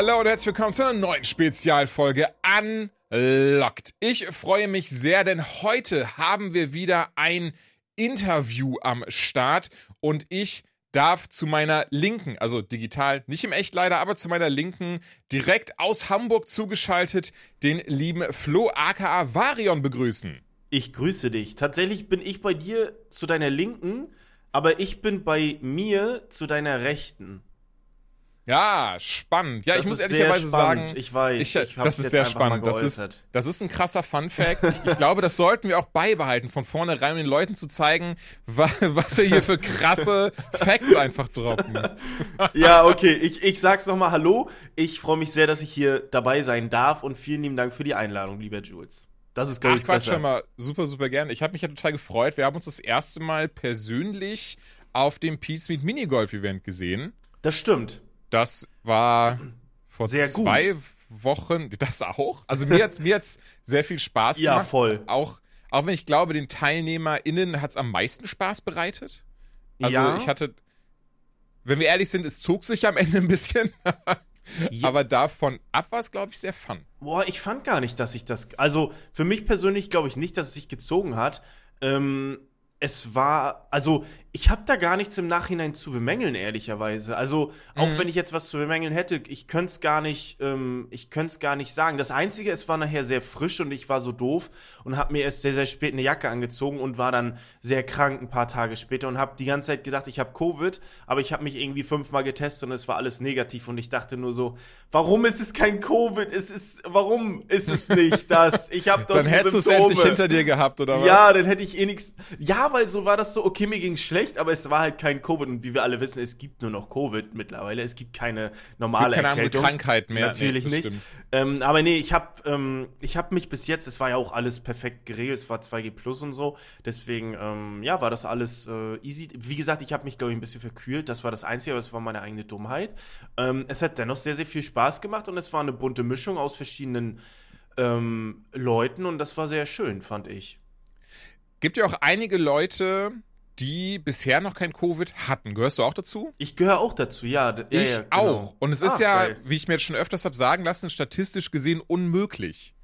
Hallo und herzlich willkommen zu einer neuen Spezialfolge Unlocked. Ich freue mich sehr, denn heute haben wir wieder ein Interview am Start und ich darf zu meiner Linken, also digital, nicht im Echt leider, aber zu meiner Linken, direkt aus Hamburg zugeschaltet, den lieben Flo aka Varion begrüßen. Ich grüße dich. Tatsächlich bin ich bei dir zu deiner Linken, aber ich bin bei mir zu deiner Rechten. Ja, spannend. Ja, das ich muss ehrlicherweise sagen, ich weiß, ich, ich das ist sehr spannend. Das ist, das ist ein krasser Fun Fact. Ich, ich, glaube, das sollten wir auch beibehalten, von vornherein den Leuten zu zeigen, was, was wir hier für krasse Facts einfach droppen. Ja, okay. Ich, ich sag's nochmal Hallo. Ich freue mich sehr, dass ich hier dabei sein darf und vielen lieben Dank für die Einladung, lieber Jules. Das ist, glaube ich, Quatsch, besser. mal. Super, super gerne. Ich habe mich ja total gefreut. Wir haben uns das erste Mal persönlich auf dem Peace Meet Minigolf Event gesehen. Das stimmt. Das war vor sehr zwei gut. Wochen. Das auch? Also mir hat's mir hat's sehr viel Spaß gemacht. Ja, voll. Auch auch wenn ich glaube, den TeilnehmerInnen hat's am meisten Spaß bereitet. Also ja. ich hatte, wenn wir ehrlich sind, es zog sich am Ende ein bisschen. ja. Aber davon ab war es, glaube ich, sehr fun. Boah, ich fand gar nicht, dass ich das. Also für mich persönlich glaube ich nicht, dass es sich gezogen hat. Ähm, es war, also ich habe da gar nichts im Nachhinein zu bemängeln, ehrlicherweise. Also auch mhm. wenn ich jetzt was zu bemängeln hätte, ich könnte es gar nicht, ähm, ich könnte es gar nicht sagen. Das Einzige, es war nachher sehr frisch und ich war so doof und habe mir erst sehr, sehr spät eine Jacke angezogen und war dann sehr krank ein paar Tage später und habe die ganze Zeit gedacht, ich habe Covid, aber ich habe mich irgendwie fünfmal getestet und es war alles negativ und ich dachte nur so, warum ist es kein Covid? Es ist, warum ist es nicht das? Ich habe doch Dann hättest du es endlich hinter dir gehabt, oder was? Ja, dann hätte ich eh nichts. Ja, weil so war das so, okay, mir ging's schlecht schlecht, aber es war halt kein Covid. Und wie wir alle wissen, es gibt nur noch Covid mittlerweile. Es gibt keine normale es gibt keine Erkältung. andere Krankheit mehr. Natürlich nee, nicht. Ähm, aber nee, ich habe ähm, ich hab mich bis jetzt, es war ja auch alles perfekt geregelt, es war 2G Plus und so. Deswegen, ähm, ja, war das alles äh, easy. Wie gesagt, ich habe mich, glaube ich, ein bisschen verkühlt. Das war das Einzige, aber es war meine eigene Dummheit. Ähm, es hat dennoch sehr, sehr viel Spaß gemacht und es war eine bunte Mischung aus verschiedenen ähm, Leuten und das war sehr schön, fand ich. Gibt ja auch einige Leute, die bisher noch kein Covid hatten. Gehörst du auch dazu? Ich gehöre auch dazu, ja. ja ich ja, genau. auch. Und es Ach, ist ja, geil. wie ich mir jetzt schon öfters habe sagen lassen, statistisch gesehen unmöglich.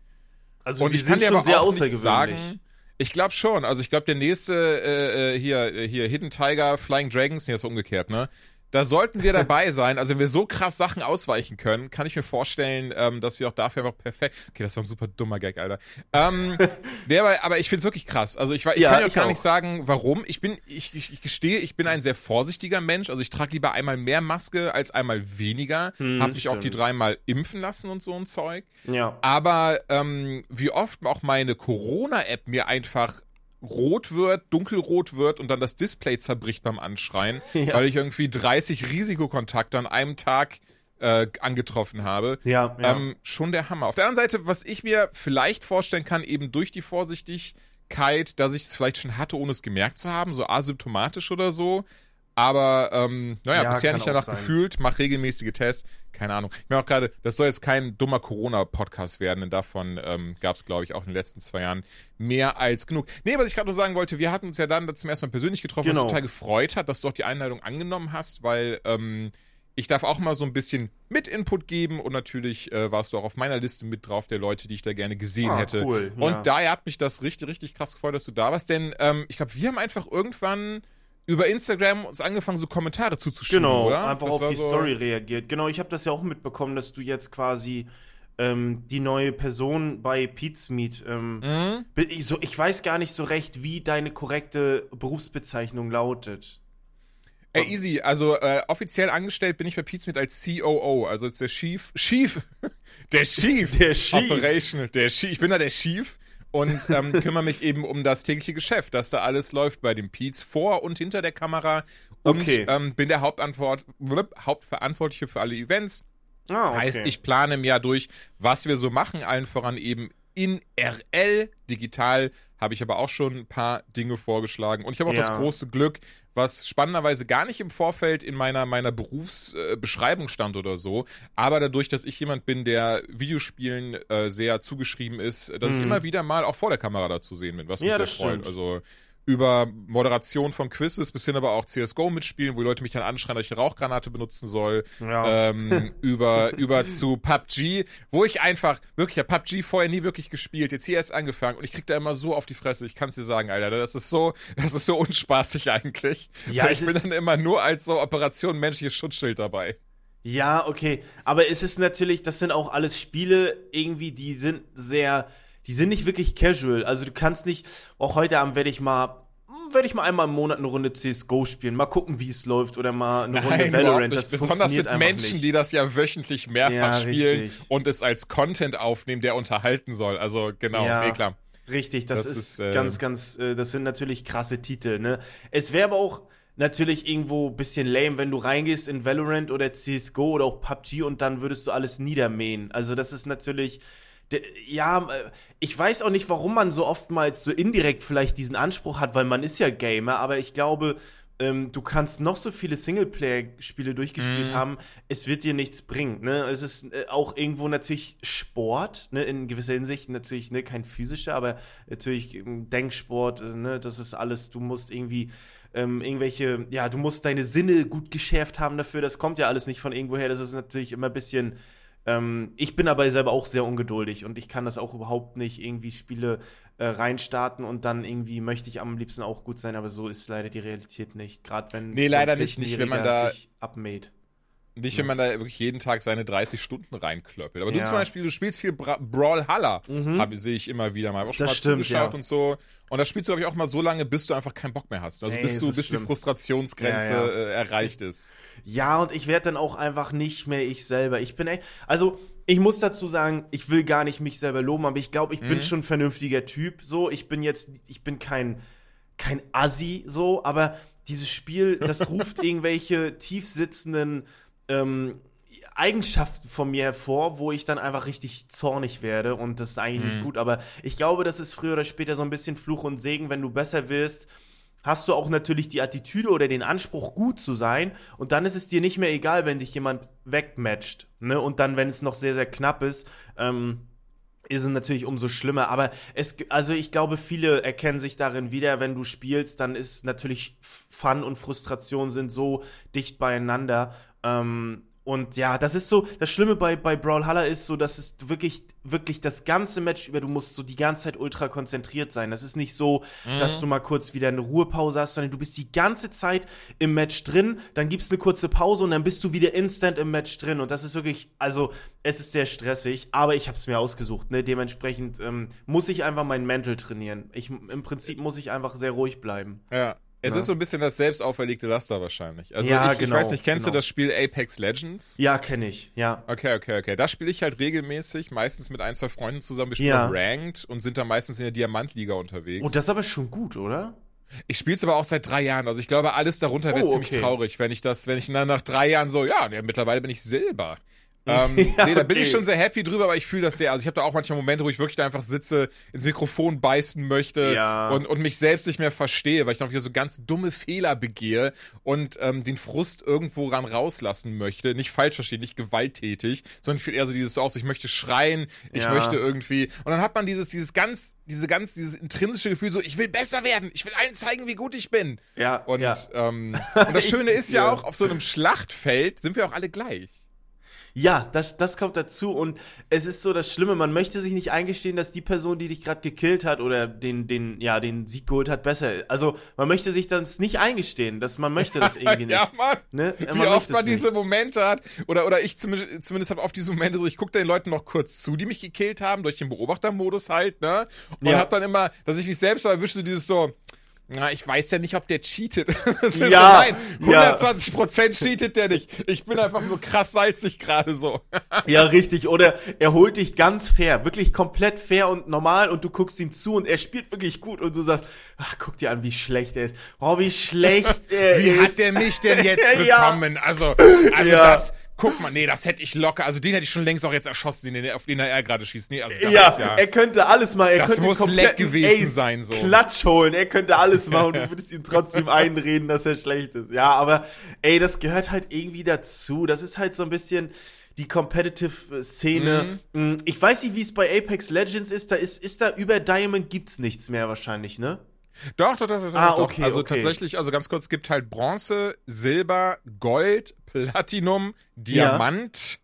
Also und ich kann dir aber sehr auch nicht sagen, ich glaube schon. Also ich glaube, der nächste äh, äh hier hier Hidden Tiger Flying Dragons, nee, ist umgekehrt, ne? Da sollten wir dabei sein. Also wenn wir so krass Sachen ausweichen können, kann ich mir vorstellen, ähm, dass wir auch dafür einfach perfekt. Okay, das war ein super dummer Gag, Alter. Ähm, nee, aber, aber ich find's wirklich krass. Also ich, ich ja, kann ja gar auch. nicht sagen, warum. Ich bin, ich, ich, ich gestehe, ich bin ein sehr vorsichtiger Mensch. Also ich trage lieber einmal mehr Maske als einmal weniger. Hm, Hab mich auch die dreimal impfen lassen und so ein Zeug. Ja. Aber ähm, wie oft auch meine Corona-App mir einfach rot wird, dunkelrot wird und dann das Display zerbricht beim Anschreien, ja. weil ich irgendwie 30 Risikokontakte an einem Tag äh, angetroffen habe. Ja, ja. Ähm, schon der Hammer. Auf der anderen Seite, was ich mir vielleicht vorstellen kann, eben durch die Vorsichtigkeit, dass ich es vielleicht schon hatte, ohne es gemerkt zu haben, so asymptomatisch oder so, aber ähm, naja, ja, bisher nicht danach gefühlt, mach regelmäßige Tests, keine Ahnung. Ich meine auch gerade, das soll jetzt kein dummer Corona-Podcast werden, denn davon ähm, gab es, glaube ich, auch in den letzten zwei Jahren mehr als genug. Nee, was ich gerade nur sagen wollte, wir hatten uns ja dann zum ersten Mal persönlich getroffen, genau. was total gefreut hat, dass du auch die Einladung angenommen hast, weil ähm, ich darf auch mal so ein bisschen mit Input geben und natürlich äh, warst du auch auf meiner Liste mit drauf der Leute, die ich da gerne gesehen ah, hätte. Cool, ja. Und daher hat mich das richtig, richtig krass gefreut, dass du da warst, denn ähm, ich glaube, wir haben einfach irgendwann über Instagram uns angefangen, so Kommentare zuzuschicken, genau, oder? einfach das auf die so Story reagiert. Genau, ich habe das ja auch mitbekommen, dass du jetzt quasi ähm, die neue Person bei Pete's Meet. Ähm, mhm. ich, so, ich weiß gar nicht so recht, wie deine korrekte Berufsbezeichnung lautet. Ey, easy. Also äh, offiziell angestellt bin ich bei Pete's Meet als COO, also als der Chief. Chief! der Chief! Der Chief! Operational. Der Chief. Ich bin da der Chief und ähm, kümmere mich eben um das tägliche Geschäft, dass da alles läuft bei den Peets vor und hinter der Kamera und okay. ähm, bin der Hauptantwort, Hauptverantwortliche für alle Events. Ah, okay. Heißt, ich plane im Jahr durch, was wir so machen, allen voran eben in RL. Digital habe ich aber auch schon ein paar Dinge vorgeschlagen. Und ich habe auch ja. das große Glück, was spannenderweise gar nicht im Vorfeld in meiner, meiner Berufsbeschreibung äh, stand oder so. Aber dadurch, dass ich jemand bin, der Videospielen äh, sehr zugeschrieben ist, dass mhm. ich immer wieder mal auch vor der Kamera da zu sehen bin, was mich ja, sehr freut. Stimmt. Also über Moderation von Quizzes bis hin aber auch CSGO mitspielen, wo die Leute mich dann anschreien, dass ich eine Rauchgranate benutzen soll. Ja. Ähm, über, über zu PUBG, wo ich einfach, wirklich, ich habe PUBG vorher nie wirklich gespielt, jetzt hier erst angefangen und ich krieg da immer so auf die Fresse, ich kann's dir sagen, Alter, das ist so, das ist so unspaßig eigentlich. Ja, ich bin dann immer nur als so Operation menschliches Schutzschild dabei. Ja, okay. Aber es ist natürlich, das sind auch alles Spiele irgendwie, die sind sehr, die sind nicht wirklich casual. Also du kannst nicht, auch heute Abend werde ich mal werde ich mal einmal im Monat eine Runde CSGO spielen, mal gucken, wie es läuft oder mal eine Runde Nein, Valorant. Das Besonders mit Menschen, nicht. die das ja wöchentlich mehrfach ja, spielen richtig. und es als Content aufnehmen, der unterhalten soll. Also genau, ja, nee, klar. Richtig, das, das ist, ist äh, ganz, ganz, äh, das sind natürlich krasse Titel. Ne? Es wäre aber auch natürlich irgendwo bisschen lame, wenn du reingehst in Valorant oder CSGO oder auch PUBG und dann würdest du alles niedermähen. Also das ist natürlich, ja, äh, ich weiß auch nicht, warum man so oftmals so indirekt vielleicht diesen Anspruch hat, weil man ist ja Gamer, aber ich glaube, ähm, du kannst noch so viele Singleplayer-Spiele durchgespielt mm. haben, es wird dir nichts bringen. Ne? Es ist äh, auch irgendwo natürlich Sport, ne? in gewisser Hinsicht natürlich ne? kein physischer, aber natürlich ähm, Denksport, äh, ne? das ist alles, du musst irgendwie ähm, irgendwelche, ja, du musst deine Sinne gut geschärft haben dafür. Das kommt ja alles nicht von irgendwoher. Das ist natürlich immer ein bisschen. Ähm, ich bin aber selber auch sehr ungeduldig und ich kann das auch überhaupt nicht irgendwie Spiele äh, reinstarten und dann irgendwie möchte ich am liebsten auch gut sein, aber so ist leider die Realität nicht. Gerade wenn nee leider nicht, nicht wenn man da abmäht. Nicht, wenn man da wirklich jeden Tag seine 30 Stunden reinklöppelt. Aber ja. du zum Beispiel, du spielst viel Bra Brawlhalla, mhm. sehe ich immer wieder mal. Ich habe auch schon das mal stimmt, zugeschaut ja. und so. Und das spielst du, glaube ich, auch mal so lange, bis du einfach keinen Bock mehr hast. Also nee, bis du, bis die Frustrationsgrenze ja, äh, erreicht ist. Ja, und ich werde dann auch einfach nicht mehr ich selber. Ich bin echt, also ich muss dazu sagen, ich will gar nicht mich selber loben, aber ich glaube, ich mhm. bin schon ein vernünftiger Typ. So, ich bin jetzt, ich bin kein, kein Assi, so, aber dieses Spiel, das ruft irgendwelche tiefsitzenden ähm, Eigenschaften von mir hervor, wo ich dann einfach richtig zornig werde und das ist eigentlich mhm. nicht gut. Aber ich glaube, das ist früher oder später so ein bisschen Fluch und Segen, wenn du besser wirst. Hast du auch natürlich die Attitüde oder den Anspruch, gut zu sein, und dann ist es dir nicht mehr egal, wenn dich jemand wegmatcht. Ne? Und dann, wenn es noch sehr, sehr knapp ist, ähm, ist es natürlich umso schlimmer. Aber es, also ich glaube, viele erkennen sich darin wieder, wenn du spielst, dann ist natürlich Fun und Frustration sind so dicht beieinander. Ähm, und ja, das ist so, das Schlimme bei, bei Brawlhalla ist so, dass es wirklich, wirklich das ganze Match über, du musst so die ganze Zeit ultra konzentriert sein. Das ist nicht so, mhm. dass du mal kurz wieder eine Ruhepause hast, sondern du bist die ganze Zeit im Match drin, dann gibt's eine kurze Pause und dann bist du wieder instant im Match drin. Und das ist wirklich, also, es ist sehr stressig, aber ich habe es mir ausgesucht, ne? Dementsprechend ähm, muss ich einfach mein Mental trainieren. Ich, Im Prinzip muss ich einfach sehr ruhig bleiben. Ja. Es ja. ist so ein bisschen das selbst auferlegte Laster wahrscheinlich. Also ja, ich, genau, ich weiß nicht, kennst genau. du das Spiel Apex Legends? Ja, kenne ich, ja. Okay, okay, okay. Das spiele ich halt regelmäßig, meistens mit ein, zwei Freunden zusammen. Wir spielen ja. Ranked und sind da meistens in der Diamantliga unterwegs. Oh, das ist aber schon gut, oder? Ich spiele es aber auch seit drei Jahren. Also ich glaube, alles darunter oh, wäre ziemlich okay. traurig, wenn ich das, wenn ich dann nach drei Jahren so, ja, ja mittlerweile bin ich Silber. Ähm, ja, nee, da bin ich schon sehr happy drüber, aber ich fühle das sehr. Also ich habe da auch manchmal Momente, wo ich wirklich da einfach sitze, ins Mikrofon beißen möchte ja. und, und mich selbst nicht mehr verstehe, weil ich dann wieder so ganz dumme Fehler begehe und ähm, den Frust irgendwo ran rauslassen möchte. Nicht falsch verstehen, nicht gewalttätig, sondern viel eher so dieses so aus, ich möchte schreien, ich ja. möchte irgendwie. Und dann hat man dieses, dieses ganz, diese ganz, dieses intrinsische Gefühl, so, ich will besser werden, ich will allen zeigen, wie gut ich bin. Ja. Und. Ähm, und das Schöne ist ja auch, auf so einem Schlachtfeld sind wir auch alle gleich. Ja, das, das kommt dazu und es ist so das Schlimme, man möchte sich nicht eingestehen, dass die Person, die dich gerade gekillt hat oder den, den, ja, den Sieg geholt hat, besser ist. Also man möchte sich das nicht eingestehen, dass man möchte das irgendwie nicht. ja, Mann. Ne? Man Wie oft man diese Momente hat, oder, oder ich zumindest, zumindest habe oft diese Momente so, ich gucke den Leuten noch kurz zu, die mich gekillt haben, durch den Beobachtermodus halt, ne? Und ja. hab dann immer, dass ich mich selbst erwische, dieses so, na, ich weiß ja nicht, ob der cheatet. Das ist ja, so, nein, 120 ja. cheatet der nicht. Ich bin einfach nur krass salzig gerade so. ja, richtig. Oder er holt dich ganz fair, wirklich komplett fair und normal und du guckst ihm zu und er spielt wirklich gut und du sagst, ach, guck dir an, wie schlecht er ist. Oh, wie schlecht er wie ist. Wie hat der mich denn jetzt bekommen? Also, also das, guck mal, nee, das hätte ich locker, also den hätte ich schon längst auch jetzt erschossen, den, auf den er gerade schießt. Nee, also das ja, ist ja, er könnte alles mal, er das könnte muss leck gewesen Ace sein, so. Klatsch holen, er könnte alles machen und du würdest ihm trotzdem einreden, dass er schlecht ist. Ja, aber, ey, das gehört halt irgendwie dazu. Das ist halt so ein bisschen, die competitive Szene. Mhm. Mm, ich weiß nicht, wie es bei Apex Legends ist. Da ist, ist da über Diamond gibt's nichts mehr wahrscheinlich, ne? Doch, doch, doch, doch. Ah, doch. okay, Also okay. tatsächlich, also ganz kurz, es gibt halt Bronze, Silber, Gold, Platinum, Diamant,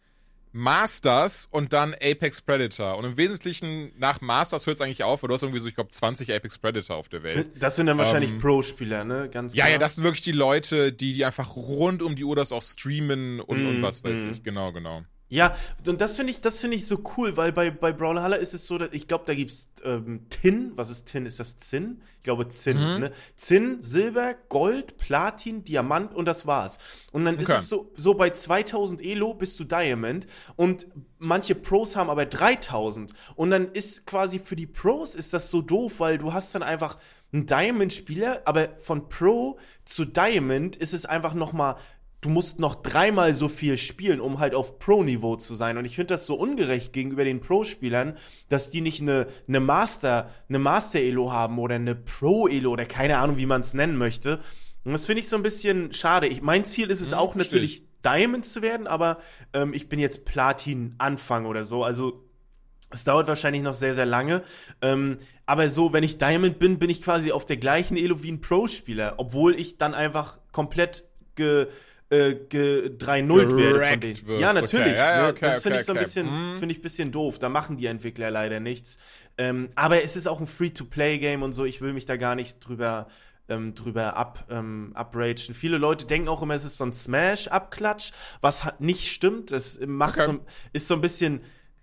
Masters und dann Apex Predator. Und im Wesentlichen nach Masters hört es eigentlich auf, weil du hast irgendwie so, ich glaube, 20 Apex Predator auf der Welt. Das sind dann wahrscheinlich Ähm, Pro-Spieler, ne? Ganz Ja, klar. ja, das sind wirklich die Leute, die, die einfach rund um die Uhr das auch streamen und, und Mm, was weiß mm. ich. Genau, genau. Ja, und das finde ich, das finde ich so cool, weil bei, bei Brawlhalla ist es so, dass ich glaube, da gibt's ähm, Tin. Was ist Tin? Ist das Zinn? Ich glaube Zinn, Mhm. ne? Zinn, Silber, Gold, Platin, Diamant und das war's. Und dann ist Okay. es so, so bei 2000 Elo bist du Diamond und manche Pros haben aber 3000. Und dann ist quasi für die Pros ist das so doof, weil du hast dann einfach einen Diamond-Spieler, aber von Pro zu Diamond ist es einfach noch mal du musst noch dreimal so viel spielen, um halt auf Pro-Niveau zu sein. Und ich finde das so ungerecht gegenüber den Pro-Spielern, dass die nicht eine, eine Master, eine Master-Elo haben oder eine Pro-Elo oder keine Ahnung, wie man es nennen möchte. Und das finde ich so ein bisschen schade. Ich, mein Ziel ist es Hm, auch natürlich, Diamond zu werden, aber ähm, ich bin jetzt Platin-Anfang oder so. Also es dauert wahrscheinlich noch sehr, sehr lange. Ähm, aber so, wenn ich Diamond bin, bin ich quasi auf der gleichen Elo wie ein Pro-Spieler, obwohl ich dann einfach komplett ge, äh, ge 3-0 werde von denen. wirst, Ja, natürlich. okay. Ja, ja, ne? okay, das finde okay, ich so ein bisschen, Mhm. finde ich bisschen doof. Da machen die Entwickler leider nichts. Ähm, aber es ist auch ein Free-to-Play-Game und so. Ich will mich da gar nicht drüber ähm, drüber ab, ähm, upragen. Viele Leute denken auch immer, es ist so ein Smash-Abklatsch, was nicht stimmt. Es macht so, ist so ein bisschen,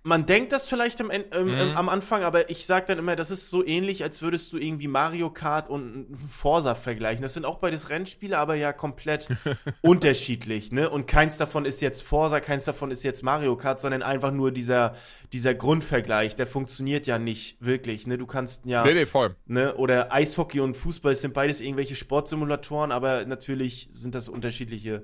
man denkt das vielleicht am, ähm, Mhm. am Anfang, aber ich sag dann immer, das ist so ähnlich, als würdest du irgendwie Mario Kart und Forsa vergleichen. Das sind auch beides Rennspiele, aber ja komplett unterschiedlich, ne? Und keins davon ist jetzt Forsa, keins davon ist jetzt Mario Kart, sondern einfach nur dieser, dieser Grundvergleich, der funktioniert ja nicht wirklich, ne? Du kannst ja Nee, nee, voll. ne? Oder Eishockey und Fußball es sind beides irgendwelche Sportsimulatoren, aber natürlich sind das unterschiedliche.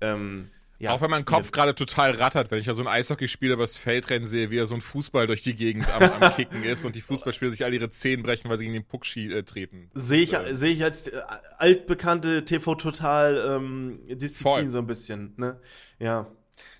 Ähm, ja, auch wenn mein. Kopf gerade total rattert, wenn ich ja so ein Eishockeyspieler übers Feld rennen sehe, wie er so ein Fußball durch die Gegend am, am Kicken ist und die Fußballspieler sich all ihre Zehen brechen, weil sie gegen den Puck äh, treten. Sehe ich, Äh, sehe ich als äh, altbekannte TV-Total-Disziplin Voll. so ein bisschen, ne? Ja.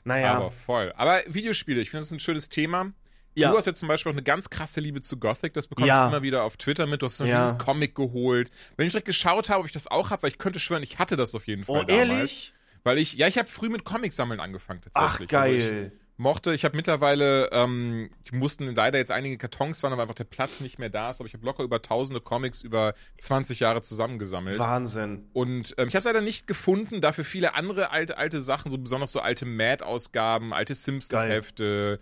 Naja. Aber voll. Aber Videospiele, ich finde das ist ein schönes Thema. Ja. Du hast jetzt zum Beispiel auch eine ganz krasse Liebe zu Gothic, das bekomme Ja. ich immer wieder auf Twitter mit. Du hast zum Beispiel Ja. dieses Comic geholt. Wenn ich direkt geschaut habe, ob ich das auch habe, weil ich könnte schwören, ich hatte das auf jeden Fall oh, damals. ehrlich? Weil ich, ja, ich habe früh mit Comics sammeln angefangen Ach, tatsächlich. Also geil. ich mochte, ich habe mittlerweile, ähm, die mussten leider jetzt einige Kartons waren, aber einfach der Platz nicht mehr da ist, aber ich habe locker über tausende Comics über 20 Jahre zusammengesammelt. Wahnsinn. Und ähm, ich habe leider nicht gefunden, dafür viele andere alte, alte Sachen, so besonders so alte Mad-Ausgaben, alte Simpsons-Hefte,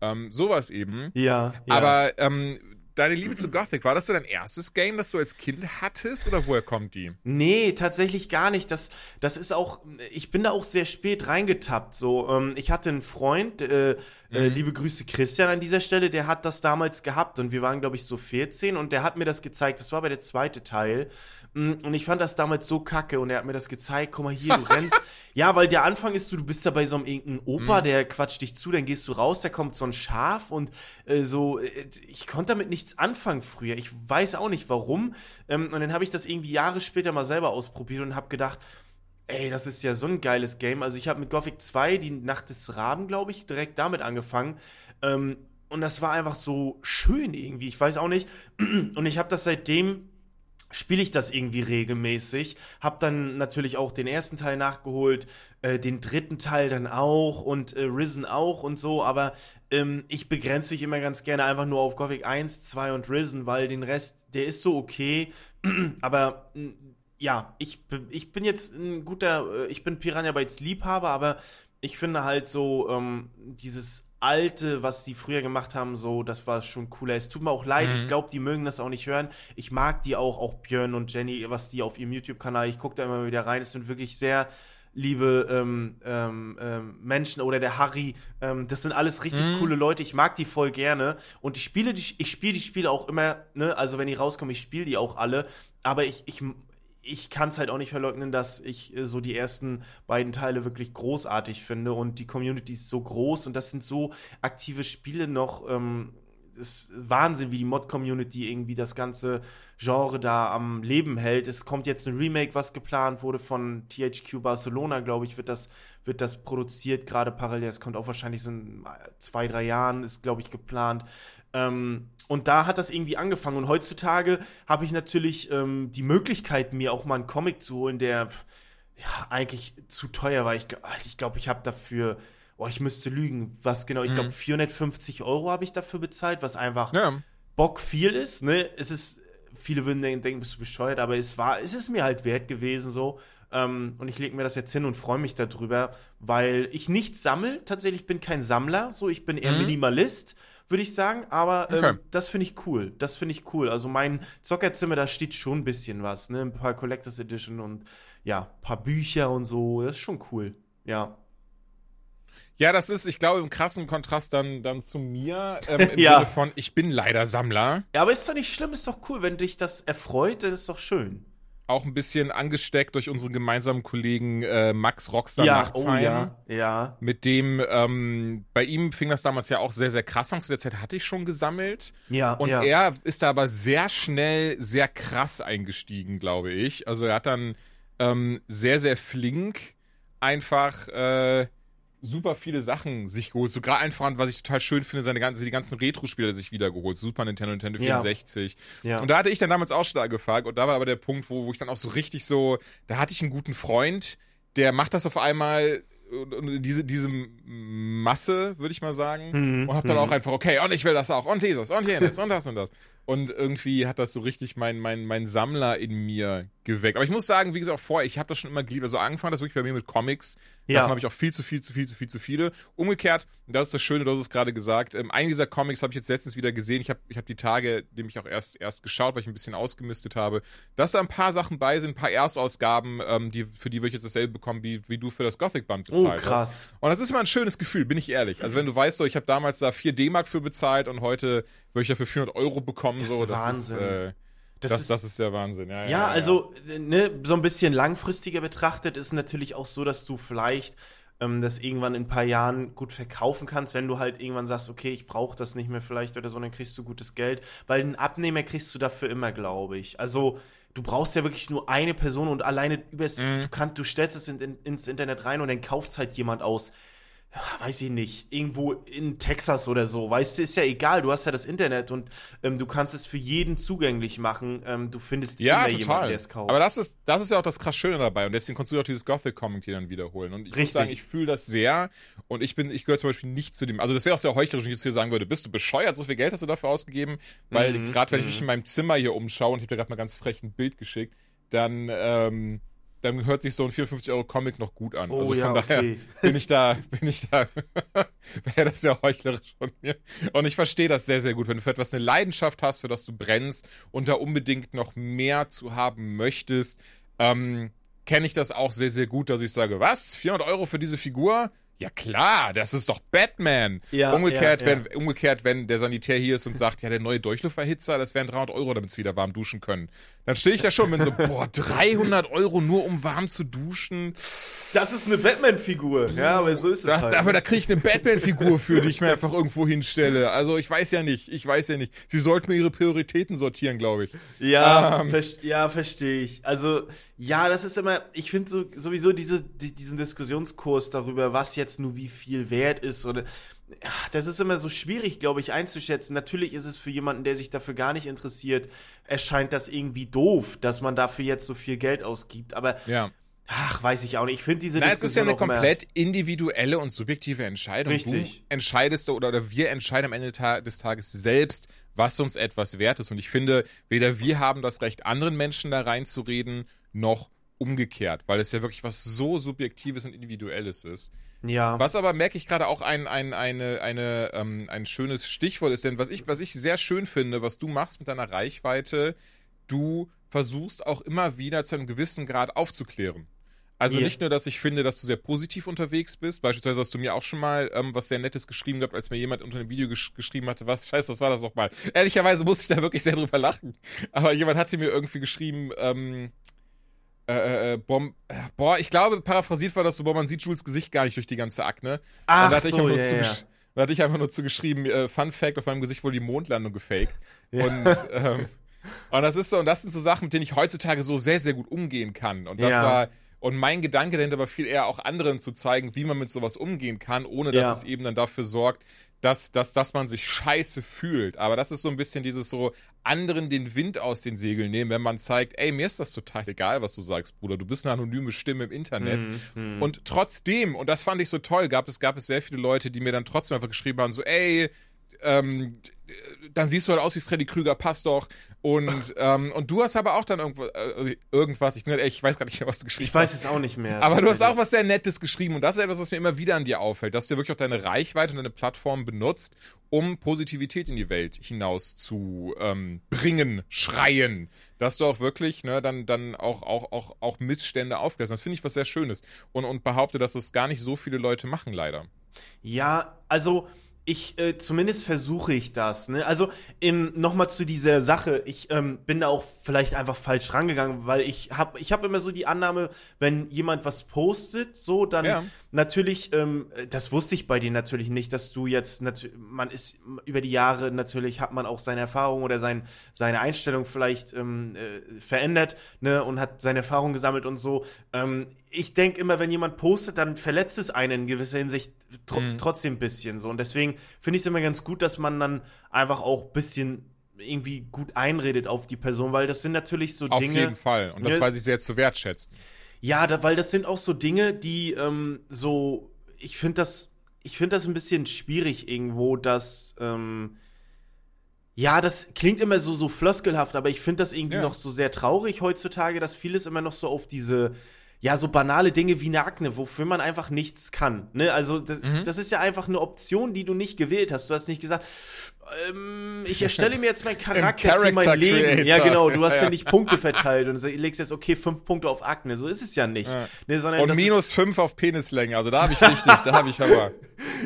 ähm, sowas eben. Ja. ja. Aber ähm, deine Liebe zu Gothic, war das so dein erstes Game, das du als Kind hattest oder woher kommt die? Nee, tatsächlich gar nicht. Das, das ist auch, ich bin da auch sehr spät reingetappt. So, ähm, ich hatte einen Freund, äh, äh, liebe Grüße Christian an dieser Stelle, der hat das damals gehabt und wir waren, glaube ich, so 14 und der hat mir das gezeigt. Das war aber der zweite Teil. Mm, Und ich fand das damals so kacke und er hat mir das gezeigt. Guck mal hier, du rennst. ja, weil der Anfang ist so, du bist da bei so einem irgendeinem Opa, der quatscht dich zu, dann gehst du raus, da kommt so ein Schaf und äh, so. Äh, ich konnte damit nichts anfangen früher. Ich weiß auch nicht warum. Ähm, und dann habe ich das irgendwie Jahre später mal selber ausprobiert und habe gedacht, Ey, das ist ja so ein geiles Game. Also ich habe mit Gothic 2, die Nacht des Raben, glaube ich, direkt damit angefangen. Ähm, und das war einfach so schön irgendwie. Ich weiß auch nicht. Und ich habe das seitdem spiele ich das irgendwie regelmäßig. Hab dann natürlich auch den ersten Teil nachgeholt, äh, den dritten Teil dann auch und äh, Risen auch und so, aber ähm, ich begrenze mich immer ganz gerne einfach nur auf Gothic 1, 2 und Risen, weil den Rest, der ist so okay, aber mh, ja, ich, ich bin jetzt ein guter, äh, ich bin Piranha Bytes Liebhaber, aber ich finde halt so, ähm, dieses alte, was die früher gemacht haben, so, das war schon cooler. Es tut mir auch leid, Mhm. ich glaube, die mögen das auch nicht hören. Ich mag die auch, auch Björn und Jenny, was die auf ihrem YouTube-Kanal, ich gucke da immer wieder rein, es sind wirklich sehr liebe ähm, ähm, ähm, Menschen oder der Harry, ähm, das sind alles richtig Mhm. coole Leute. Ich mag die voll gerne und ich spiele die, ich spiele die Spiele auch immer, ne, also wenn die rauskommen, ich spiele die auch alle, aber ich, ich, ich kann es halt auch nicht verleugnen, dass ich äh, so die ersten beiden Teile wirklich großartig finde und die Community ist so groß und das sind so aktive Spiele noch. Ähm, ist Wahnsinn, wie die Mod-Community irgendwie das ganze Genre da am Leben hält. Es kommt jetzt ein Remake, was geplant wurde von THQ Barcelona, glaube ich, wird das, wird das produziert, gerade parallel. Es kommt auch wahrscheinlich so in zwei, drei Jahren, ist, glaube ich, geplant. Ähm, und da hat das irgendwie angefangen. Und heutzutage habe ich natürlich ähm, die Möglichkeit, mir auch mal einen Comic zu holen, der ja, eigentlich zu teuer war. Ich, ich glaube, ich habe dafür, oh, ich müsste lügen, was genau, ich glaube, mhm. 450 Euro habe ich dafür bezahlt, was einfach ja. Bock viel ist. Ne? Es ist, viele würden denken, bist du bescheuert, aber es war, es ist mir halt wert gewesen so. Ähm, und ich lege mir das jetzt hin und freue mich darüber, weil ich nicht sammle. Tatsächlich bin kein Sammler, so ich bin eher mhm. Minimalist würde ich sagen. Aber ähm, okay. das finde ich cool. Das finde ich cool. Also mein Zockerzimmer, da steht schon ein bisschen was, ne? Ein paar Collectors Edition und ja, ein paar Bücher und so. Das ist schon cool. Ja. Ja, das ist, ich glaube, im krassen Kontrast dann, dann zu mir, ähm, im ja. Sinne von, ich bin leider Sammler. Ja, aber ist doch nicht schlimm, ist doch cool, wenn dich das erfreut, dann ist doch schön auch ein bisschen angesteckt durch unseren gemeinsamen Kollegen äh, Max Rockstar ja, Nachtsheim. Oh ja, ja. Mit dem, ähm, bei ihm fing das damals ja auch sehr, sehr krass an. Zu der Zeit hatte ich schon gesammelt. Ja. Und ja. er ist da aber sehr schnell, sehr krass eingestiegen, glaube ich. Also er hat dann ähm, sehr, sehr flink einfach äh, super viele Sachen sich geholt. So gerade einfach, was ich total schön finde, seine ganzen, die ganzen Retro-Spiele sich wiedergeholt. Super Nintendo, Nintendo 64. Ja. ja. Und da hatte ich dann damals auch schon angefragt. Und da war aber der Punkt, wo, wo ich dann auch so richtig so, da hatte ich einen guten Freund, der macht das auf einmal diese, diese Masse, würde ich mal sagen. Mhm, und hab dann mhm. auch einfach, okay, und ich will das auch, und dieses, und jenes, und das und das. Und irgendwie hat das so richtig mein, mein, mein Sammler in mir geweckt. Aber ich muss sagen, wie gesagt, vorher, ich habe das schon immer geliebt. Also angefangen das wirklich bei mir mit Comics. Ja. Davon habe ich auch viel zu viel, zu viel, zu viel, zu viele. Umgekehrt, und das ist das Schöne, du hast es gerade gesagt, ähm, einen dieser Comics habe ich jetzt letztens wieder gesehen. Ich habe ich hab die Tage nämlich auch erst, erst geschaut, weil ich ein bisschen ausgemistet habe, dass da ein paar Sachen bei sind, ein paar Erstausgaben, ähm, die, für die würde ich jetzt dasselbe bekommen, wie, wie du für das Gothic-Band bezahlt oh, krass. hast. Und das ist immer ein schönes Gefühl, bin ich ehrlich. Also wenn du weißt, so, ich habe damals da 4 D-Mark für bezahlt und heute würde ich dafür 400 Euro bekommen, das so, ist das Wahnsinn. ist... Äh, das, das, ist, das ist der Wahnsinn, ja. Ja, ja, ja also Ne, so ein bisschen langfristiger betrachtet ist natürlich auch so, dass du vielleicht ähm, das irgendwann in ein paar Jahren gut verkaufen kannst, wenn du halt irgendwann sagst, okay, ich brauche das nicht mehr vielleicht oder so, dann kriegst du gutes Geld, weil einen Abnehmer kriegst du dafür immer, glaube ich. Also du brauchst ja wirklich nur eine Person und alleine übers, mhm. du kannst, du stellst es in, in, ins Internet rein und dann kauft halt jemand aus weiß ich nicht, irgendwo in Texas oder so. Weißt du, ist ja egal, du hast ja das Internet und ähm, du kannst es für jeden zugänglich machen. Ähm, du findest ja, immer total. jemanden, der es kauft. Aber das ist, das ist ja auch das krass Schöne dabei und deswegen kannst du auch dieses Gothic-Comic hier dann wiederholen. Und ich Richtig. muss sagen, ich fühle das sehr und ich bin, ich gehöre zum Beispiel nicht zu dem, also das wäre auch sehr heuchlerisch, wenn ich jetzt hier sagen würde, bist du bescheuert, so viel Geld hast du dafür ausgegeben? Weil mhm, gerade wenn ich mich mhm. in meinem Zimmer hier umschaue und ich habe dir gerade mal ganz frech ein Bild geschickt, dann, ähm, dann hört sich so ein 54 Euro Comic noch gut an. Oh, also von ja, daher okay. bin ich da, bin ich da, wäre das ja heuchlerisch von mir. Und ich verstehe das sehr, sehr gut. Wenn du für etwas eine Leidenschaft hast, für das du brennst und da unbedingt noch mehr zu haben möchtest, ähm, kenne ich das auch sehr, sehr gut, dass ich sage, was? 400 Euro für diese Figur? Ja klar, das ist doch Batman. Ja, umgekehrt, ja, ja. Wenn, umgekehrt, wenn der Sanitär hier ist und sagt, ja, der neue Durchlufferhitzer, das wären 300 Euro, damit sie wieder warm duschen können. Dann stehe ich da schon und bin so, boah, 300 Euro nur um warm zu duschen. Das ist eine Batman-Figur. Ja, aber so ist es das, halt. Aber da kriege ich eine Batman-Figur für, die ich mir einfach irgendwo hinstelle. Also ich weiß ja nicht, ich weiß ja nicht. Sie sollten mir ihre Prioritäten sortieren, glaube ich. Ja, ähm, ver ja, verstehe ich. Also ja, das ist immer, ich finde so, sowieso diese, die, diesen Diskussionskurs darüber, was jetzt nur wie viel wert ist oder das ist immer so schwierig, glaube ich, einzuschätzen. Natürlich ist es für jemanden, der sich dafür gar nicht interessiert, erscheint das irgendwie doof, dass man dafür jetzt so viel Geld ausgibt. Aber ja. Ach, weiß ich auch nicht. Ich finde diese Na, Diskussion. Es ist ja eine komplett individuelle und subjektive Entscheidung. Richtig. Du entscheidest oder, oder wir entscheiden am Ende des Tages selbst, was uns etwas wert ist. Und ich finde, weder wir haben das Recht, anderen Menschen da reinzureden, noch umgekehrt, weil es ja wirklich was so Subjektives und Individuelles ist. Ja. Was aber merke ich gerade auch ein, ein, eine, eine, ähm, ein schönes Stichwort ist, denn was ich, was ich sehr schön finde, was du machst mit deiner Reichweite, du versuchst auch immer wieder zu einem gewissen Grad aufzuklären. Also yeah. nicht nur, dass ich finde, dass du sehr positiv unterwegs bist. Beispielsweise hast du mir auch schon mal ähm, was sehr Nettes geschrieben gehabt, als mir jemand unter einem Video gesch geschrieben hatte, was, scheiße, was war das nochmal? Ehrlicherweise musste ich da wirklich sehr drüber lachen. Aber jemand hatte mir irgendwie geschrieben, ähm, äh, äh, äh, Bom äh, boah, ich glaube, paraphrasiert war das so, boah, man sieht Jules Gesicht gar nicht durch die ganze Akne. Ach und da hatte so, ich ja, ja. da hatte ich einfach nur zu geschrieben, äh, Fun Fact, auf meinem Gesicht wurde die Mondlandung gefaked. Ja. Und, ähm, und das ist so, und das sind so Sachen, mit denen ich heutzutage so sehr, sehr gut umgehen kann. Und das ja. war, und mein Gedanke dahinter war viel eher auch anderen zu zeigen, wie man mit sowas umgehen kann, ohne dass ja. es eben dann dafür sorgt, dass, dass, dass man sich scheiße fühlt. Aber das ist so ein bisschen dieses so, anderen den Wind aus den Segeln nehmen, wenn man zeigt, ey, mir ist das total egal, was du sagst, Bruder. Du bist eine anonyme Stimme im Internet. Mm, mm. Und trotzdem, und das fand ich so toll, gab es, gab es sehr viele Leute, die mir dann trotzdem einfach geschrieben haben, so, ey, ähm, dann siehst du halt aus wie Freddy Krüger, passt doch. Und, ähm, und du hast aber auch dann irgendwo, also irgendwas, ich bin halt, ich weiß gar nicht mehr, was du geschrieben hast. Ich weiß es auch nicht mehr. Aber du hast auch was sehr Nettes geschrieben und das ist etwas, was mir immer wieder an dir auffällt, dass du wirklich auch deine Reichweite und deine Plattform benutzt, um Positivität in die Welt hinaus zu ähm, bringen, schreien. Dass du auch wirklich, ne, dann, dann auch, auch, auch, auch Missstände aufklärst. Das finde ich was sehr Schönes. Und, und behaupte, dass es gar nicht so viele Leute machen, leider. Ja, also ich äh, zumindest versuche ich das. Ne? Also nochmal zu dieser Sache. Ich ähm, bin da auch vielleicht einfach falsch rangegangen, weil ich habe ich habe immer so die Annahme, wenn jemand was postet, so dann ja. natürlich. Ähm, das wusste ich bei dir natürlich nicht, dass du jetzt man ist über die Jahre natürlich hat man auch seine Erfahrung oder sein seine Einstellung vielleicht ähm, äh, verändert ne und hat seine Erfahrung gesammelt und so. Ich denke immer, wenn jemand postet, dann verletzt es einen in gewisser Hinsicht tr mhm. trotzdem ein bisschen so. Und deswegen finde ich es immer ganz gut, dass man dann einfach auch ein bisschen irgendwie gut einredet auf die Person, weil das sind natürlich so auf Dinge. Auf jeden Fall. Und das ne, weiß ich sehr zu wertschätzen. Ja, da, weil das sind auch so Dinge, die ähm, so, ich finde das, ich finde das ein bisschen schwierig irgendwo, dass, ähm, ja, das klingt immer so, so floskelhaft, aber ich finde das irgendwie ja. noch so sehr traurig heutzutage, dass vieles immer noch so auf diese ja, so banale Dinge wie eine Akne, wofür man einfach nichts kann. Ne? Also, das, mhm. das ist ja einfach eine Option, die du nicht gewählt hast. Du hast nicht gesagt, ähm, ich erstelle mir jetzt meinen Charakter für mein Leben. Creator. Ja, genau, du hast ja. ja. nicht Punkte verteilt und legst jetzt, okay, fünf Punkte auf Akne. So ist es ja nicht. Ja. Ne, sondern und minus fünf auf Penislänge. Also da habe ich richtig, da habe ich Hammer.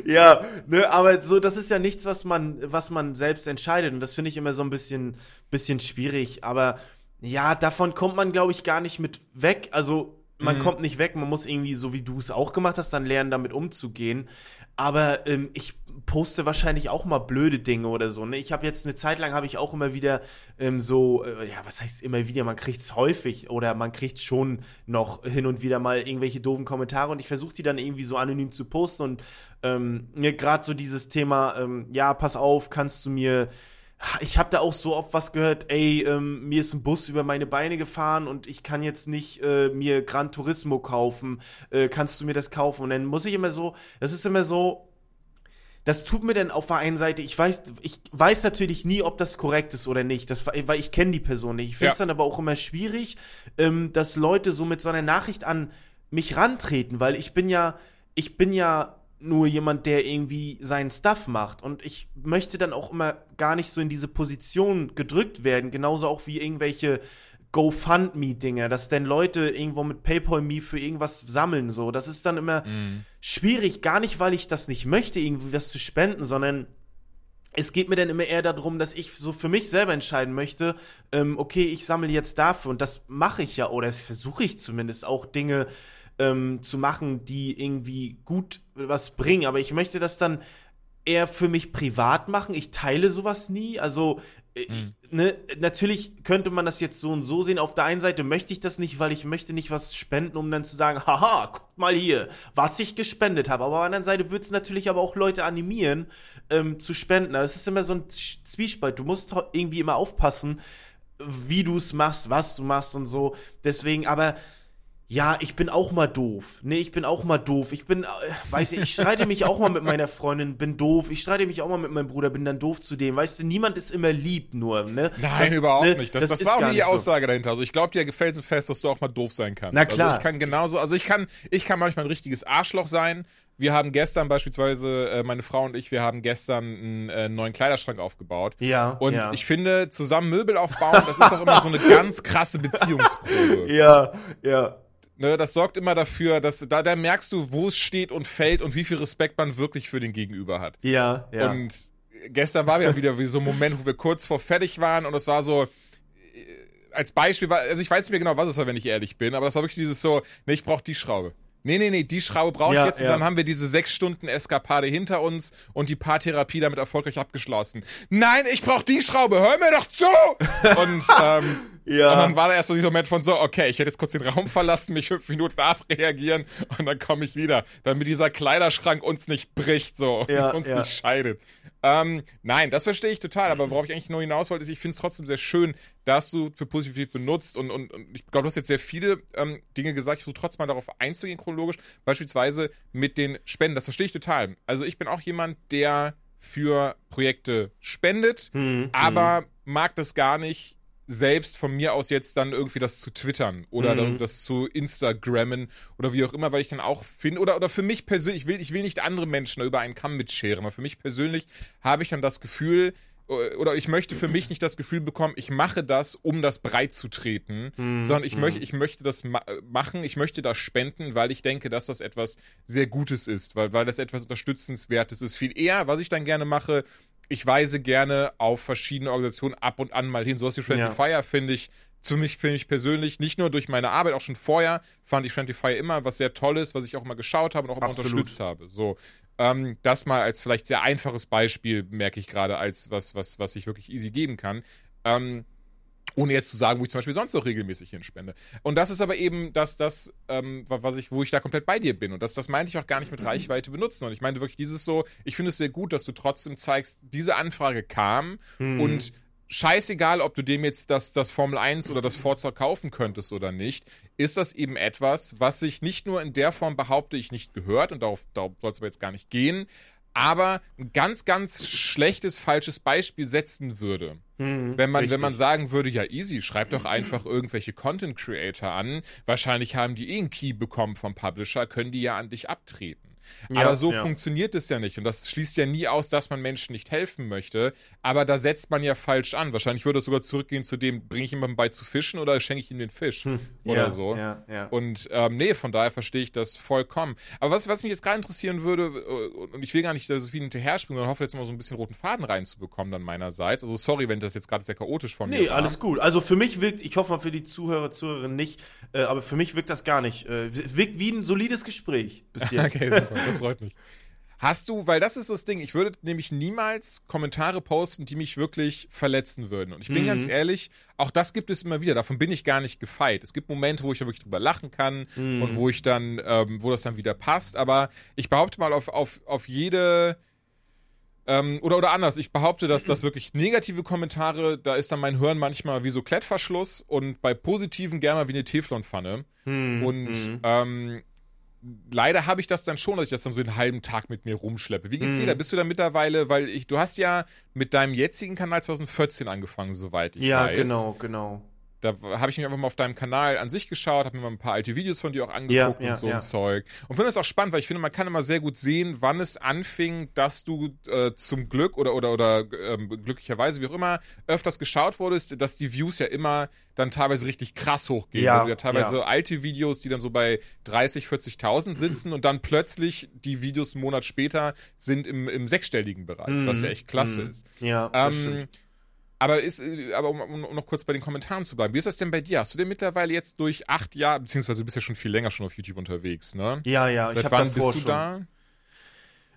Ja, ne, aber so, das ist ja nichts, was man, was man selbst entscheidet. Und das finde ich immer so ein bisschen, bisschen schwierig. Aber ja, davon kommt man, glaube ich, gar nicht mit weg. Also, man mhm. kommt nicht weg, man muss irgendwie, so wie du es auch gemacht hast, dann lernen, damit umzugehen. Aber ähm, ich poste wahrscheinlich auch mal blöde Dinge oder so. Ne? Ich habe jetzt eine Zeit lang habe ich auch immer wieder ähm, so, äh, ja, was heißt immer wieder? Man kriegt es häufig oder man kriegt schon noch hin und wieder mal irgendwelche doofen Kommentare und ich versuche die dann irgendwie so anonym zu posten und ähm, mir gerade so dieses Thema, ähm, ja, pass auf, kannst du mir ich habe da auch so oft was gehört, ey, ähm, mir ist ein Bus über meine Beine gefahren und ich kann jetzt nicht äh, mir Gran Turismo kaufen. Äh, kannst du mir das kaufen? Und dann muss ich immer so, das ist immer so, das tut mir dann auf der einen Seite, ich weiß, ich weiß natürlich nie, ob das korrekt ist oder nicht, das, weil ich kenne die Person nicht. Ich finde es ja. dann aber auch immer schwierig, ähm, dass Leute so mit so einer Nachricht an mich rantreten, weil ich bin ja, ich bin ja nur jemand, der irgendwie seinen Stuff macht. Und ich möchte dann auch immer gar nicht so in diese Position gedrückt werden, genauso auch wie irgendwelche GoFundMe-Dinger, dass denn Leute irgendwo mit PayPal-Me für irgendwas sammeln, so. Das ist dann immer mm. schwierig, gar nicht, weil ich das nicht möchte, irgendwie was zu spenden, sondern es geht mir dann immer eher darum, dass ich so für mich selber entscheiden möchte, ähm, okay, ich sammle jetzt dafür und das mache ich ja, oder das versuche ich zumindest auch Dinge ähm, zu machen, die irgendwie gut was bringen. Aber ich möchte das dann eher für mich privat machen. Ich teile sowas nie. Also mhm. ne, natürlich könnte man das jetzt so und so sehen. Auf der einen Seite möchte ich das nicht, weil ich möchte nicht was spenden, um dann zu sagen, haha, guck mal hier, was ich gespendet habe. Aber auf der anderen Seite wird es natürlich aber auch Leute animieren, ähm, zu spenden. Also es ist immer so ein Zwiespalt. Du musst irgendwie immer aufpassen, wie du es machst, was du machst und so. Deswegen, aber ja, ich bin auch mal doof. Nee, ich bin auch mal doof. Ich bin, äh, weiß ich, ich streite mich auch mal mit meiner Freundin, bin doof. Ich streite mich auch mal mit meinem Bruder, bin dann doof zu dem. Weißt du, niemand ist immer lieb nur, ne? Nein, das, überhaupt ne, nicht. Das, das, das war auch nie die Aussage so. dahinter. Also ich glaube dir gefällt so fest, dass du auch mal doof sein kannst. Na klar. Also ich kann genauso, also ich kann, ich kann manchmal ein richtiges Arschloch sein. Wir haben gestern beispielsweise, äh, meine Frau und ich, wir haben gestern einen äh, neuen Kleiderschrank aufgebaut. Ja. Und ja. ich finde, zusammen Möbel aufbauen, das ist auch immer so eine ganz krasse Beziehungsprobe. Ja, ja. Ne, das sorgt immer dafür, dass da, da merkst du, wo es steht und fällt und wie viel Respekt man wirklich für den Gegenüber hat. Ja, ja. Und gestern war ja wieder wie so ein Moment, wo wir kurz vor fertig waren und es war so, äh, als Beispiel war, also ich weiß nicht mehr genau, was es war, wenn ich ehrlich bin, aber es war wirklich dieses so, ne, ich brauche die Schraube. Nee, nee, nee, die Schraube brauche ja, ich jetzt ja. und dann haben wir diese sechs Stunden Eskapade hinter uns und die Paartherapie damit erfolgreich abgeschlossen. Nein, ich brauche die Schraube, hör mir doch zu! und, ähm, ja. und dann war da erst so dieser Moment von so, okay, ich hätte jetzt kurz den Raum verlassen, mich fünf Minuten abreagieren und dann komme ich wieder, damit dieser Kleiderschrank uns nicht bricht, so, ja, uns ja. nicht scheidet. Ähm, nein, das verstehe ich total, aber worauf ich eigentlich nur hinaus wollte, ist, ich finde es trotzdem sehr schön, dass du für Positivität benutzt und, und, und ich glaube, du hast jetzt sehr viele ähm, Dinge gesagt, ich versuche trotzdem mal darauf einzugehen, chronologisch, beispielsweise mit den Spenden, das verstehe ich total. Also ich bin auch jemand, der für Projekte spendet, hm, aber hm. mag das gar nicht, selbst von mir aus jetzt dann irgendwie das zu twittern oder mhm. das zu Instagrammen oder wie auch immer, weil ich dann auch finde, oder, oder für mich persönlich, ich will, ich will nicht andere Menschen über einen Kamm mitscheren, aber für mich persönlich habe ich dann das Gefühl, äh, oder ich möchte für mich nicht das Gefühl bekommen, ich mache das, um das breit zu treten, mhm. sondern ich, mhm. möchte, ich möchte das ma machen, ich möchte das spenden, weil ich denke, dass das etwas sehr Gutes ist, weil, weil das etwas Unterstützenswertes ist. Viel eher, was ich dann gerne mache, ich weise gerne auf verschiedene Organisationen ab und an mal hin. So was wie Friendly ja. Fire finde ich für mich, für mich persönlich, nicht nur durch meine Arbeit, auch schon vorher, fand ich Friendly Fire immer was sehr Tolles, was ich auch mal geschaut habe und auch immer Absolut. unterstützt habe. So. Ähm, das mal als vielleicht sehr einfaches Beispiel, merke ich gerade, als was, was, was ich wirklich easy geben kann. Ähm, ohne jetzt zu sagen, wo ich zum Beispiel sonst noch regelmäßig hinspende. Und das ist aber eben das, das ähm, was ich, wo ich da komplett bei dir bin. Und das, das meinte ich auch gar nicht mit Reichweite benutzen. Und ich meine wirklich dieses so, ich finde es sehr gut, dass du trotzdem zeigst, diese Anfrage kam hm. und scheißegal, ob du dem jetzt das, das Formel 1 oder das Forza kaufen könntest oder nicht, ist das eben etwas, was sich nicht nur in der Form behaupte ich nicht gehört, und darauf, darauf soll es aber jetzt gar nicht gehen, aber ein ganz, ganz schlechtes, falsches Beispiel setzen würde. Mhm, wenn, man, wenn man sagen würde, ja, easy, schreib doch einfach irgendwelche Content Creator an. Wahrscheinlich haben die eh einen Key bekommen vom Publisher, können die ja an dich abtreten. Ja, aber so ja. funktioniert es ja nicht. Und das schließt ja nie aus, dass man Menschen nicht helfen möchte. Aber da setzt man ja falsch an. Wahrscheinlich würde es sogar zurückgehen zu dem, bringe ich jemandem bei zu fischen oder schenke ich ihm den Fisch hm. oder ja, so. Und ähm, nee, von daher verstehe ich das vollkommen. Aber was, was mich jetzt gerade interessieren würde, äh, und ich will gar nicht so viel hinterher springen, sondern hoffe jetzt mal so ein bisschen roten Faden reinzubekommen dann meinerseits. Also sorry, wenn das jetzt gerade sehr chaotisch von mir Nee, alles gut. Also für mich wirkt, ich hoffe mal für die Zuhörer, Zuhörerinnen nicht, äh, aber für mich wirkt das gar nicht. Äh, wirkt wie ein solides Gespräch bis jetzt. okay, super das freut mich. Hast du, weil das ist das Ding, ich würde nämlich niemals Kommentare posten, die mich wirklich verletzen würden. Und ich bin mhm. ganz ehrlich, auch das gibt es immer wieder. Davon bin ich gar nicht gefeit. Es gibt Momente, wo ich ja wirklich drüber lachen kann mhm. und wo ich dann, ähm, wo das dann wieder passt. Aber ich behaupte mal auf, auf, auf jede, ähm, oder, oder anders, ich behaupte, dass das wirklich negative Kommentare, da ist dann mein Hören manchmal wie so Klettverschluss und bei positiven gerne mal wie eine Teflonpfanne. Mhm. Und mhm. ähm, leider habe ich das dann schon, dass ich das dann so einen halben Tag mit mir rumschleppe. Wie geht's dir? Da mhm. bist du da mittlerweile, weil ich, du hast ja mit deinem jetzigen Kanal 2014 angefangen, soweit ich ja, weiß. Ja, genau, genau. Da habe ich mich einfach mal auf deinem Kanal an sich geschaut, habe mir mal ein paar alte Videos von dir auch angeguckt ja, ja, und so ja. ein Zeug. Und finde es auch spannend, weil ich finde, man kann immer sehr gut sehen, wann es anfing, dass du äh, zum Glück oder oder oder ähm, glücklicherweise, wie auch immer, öfters geschaut wurdest, dass die Views ja immer dann teilweise richtig krass hochgehen. Ja, ja teilweise alte Videos, die dann so bei 30, 40.000 sitzen und dann plötzlich die Videos einen Monat später sind im, im sechsstelligen Bereich, mhm. was ja echt klasse mhm. ist. Ja, ähm, aber ist, äh, aber um, um, noch kurz bei den Kommentaren zu bleiben, wie ist das denn bei dir? Hast du denn mittlerweile jetzt durch acht Jahre, beziehungsweise du bist ja schon viel länger schon auf YouTube unterwegs, ne? Ja, ja. Seit ich wann bist du schon. da?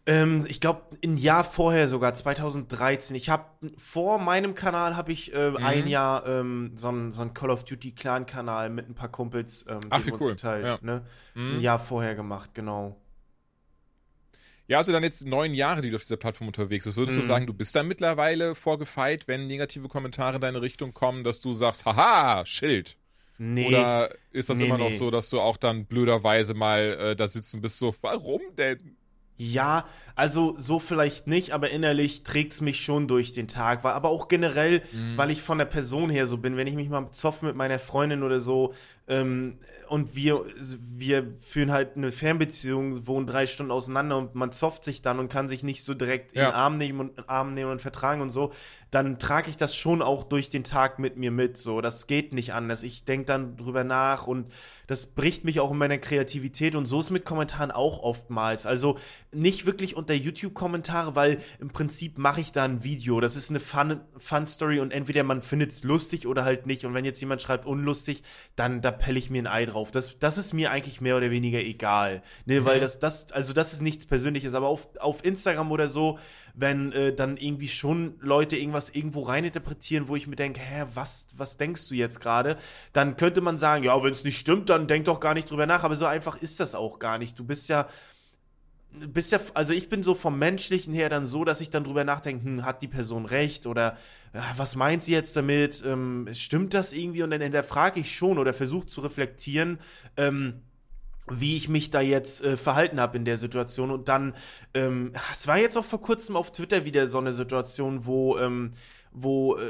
Ähm, ich glaube, ein Jahr vorher sogar, 2013. Ich habe vor meinem Kanal habe ich äh, mhm. ein Jahr ähm, so einen so Call of Duty Clan Kanal mit ein paar Kumpels, ähm, Ach, wie cool. geteilt, ja. ne? Mhm. Ein Jahr vorher gemacht, genau. Ja, also dann jetzt neun Jahre, die du auf dieser Plattform unterwegs bist. Würdest mhm. du sagen, du bist da mittlerweile vorgefeit, wenn negative Kommentare in deine Richtung kommen, dass du sagst, haha, Schild? Nee. Oder ist das nee, immer noch nee. so, dass du auch dann blöderweise mal äh, da sitzen bist, so, warum denn? Ja, also so vielleicht nicht, aber innerlich trägt's mich schon durch den Tag. Aber auch generell, mhm. weil ich von der Person her so bin, wenn ich mich mal zoffe mit meiner Freundin oder so, ähm, und wir, wir führen halt eine Fernbeziehung, wohnen drei Stunden auseinander und man zofft sich dann und kann sich nicht so direkt ja. in den Arm nehmen und Arm nehmen und vertragen und so, dann trage ich das schon auch durch den Tag mit mir mit. So, das geht nicht anders. Ich denke dann drüber nach und das bricht mich auch in meiner Kreativität und so ist mit Kommentaren auch oftmals. Also nicht wirklich unter YouTube-Kommentare, weil im Prinzip mache ich da ein Video. Das ist eine Fun-Story Fun und entweder man findet es lustig oder halt nicht. Und wenn jetzt jemand schreibt unlustig, dann da pelle ich mir ein Ei drauf. Das, das ist mir eigentlich mehr oder weniger egal. Ne, mhm. weil das, das, also das ist nichts Persönliches. Aber auf, auf Instagram oder so, wenn äh, dann irgendwie schon Leute irgendwas irgendwo reininterpretieren, wo ich mir denke, hä, was, was denkst du jetzt gerade? Dann könnte man sagen, ja, wenn es nicht stimmt, dann denk doch gar nicht drüber nach. Aber so einfach ist das auch gar nicht. Du bist ja bist ja, also ich bin so vom Menschlichen her dann so, dass ich dann drüber nachdenke, hm, hat die Person recht oder ja, was meint sie jetzt damit? Ähm, stimmt das irgendwie? Und dann hinterfrage ich schon oder versuche zu reflektieren, ähm, wie ich mich da jetzt äh, verhalten habe in der Situation. Und dann, ähm, es war jetzt auch vor kurzem auf Twitter wieder so eine Situation, wo ähm, wo äh,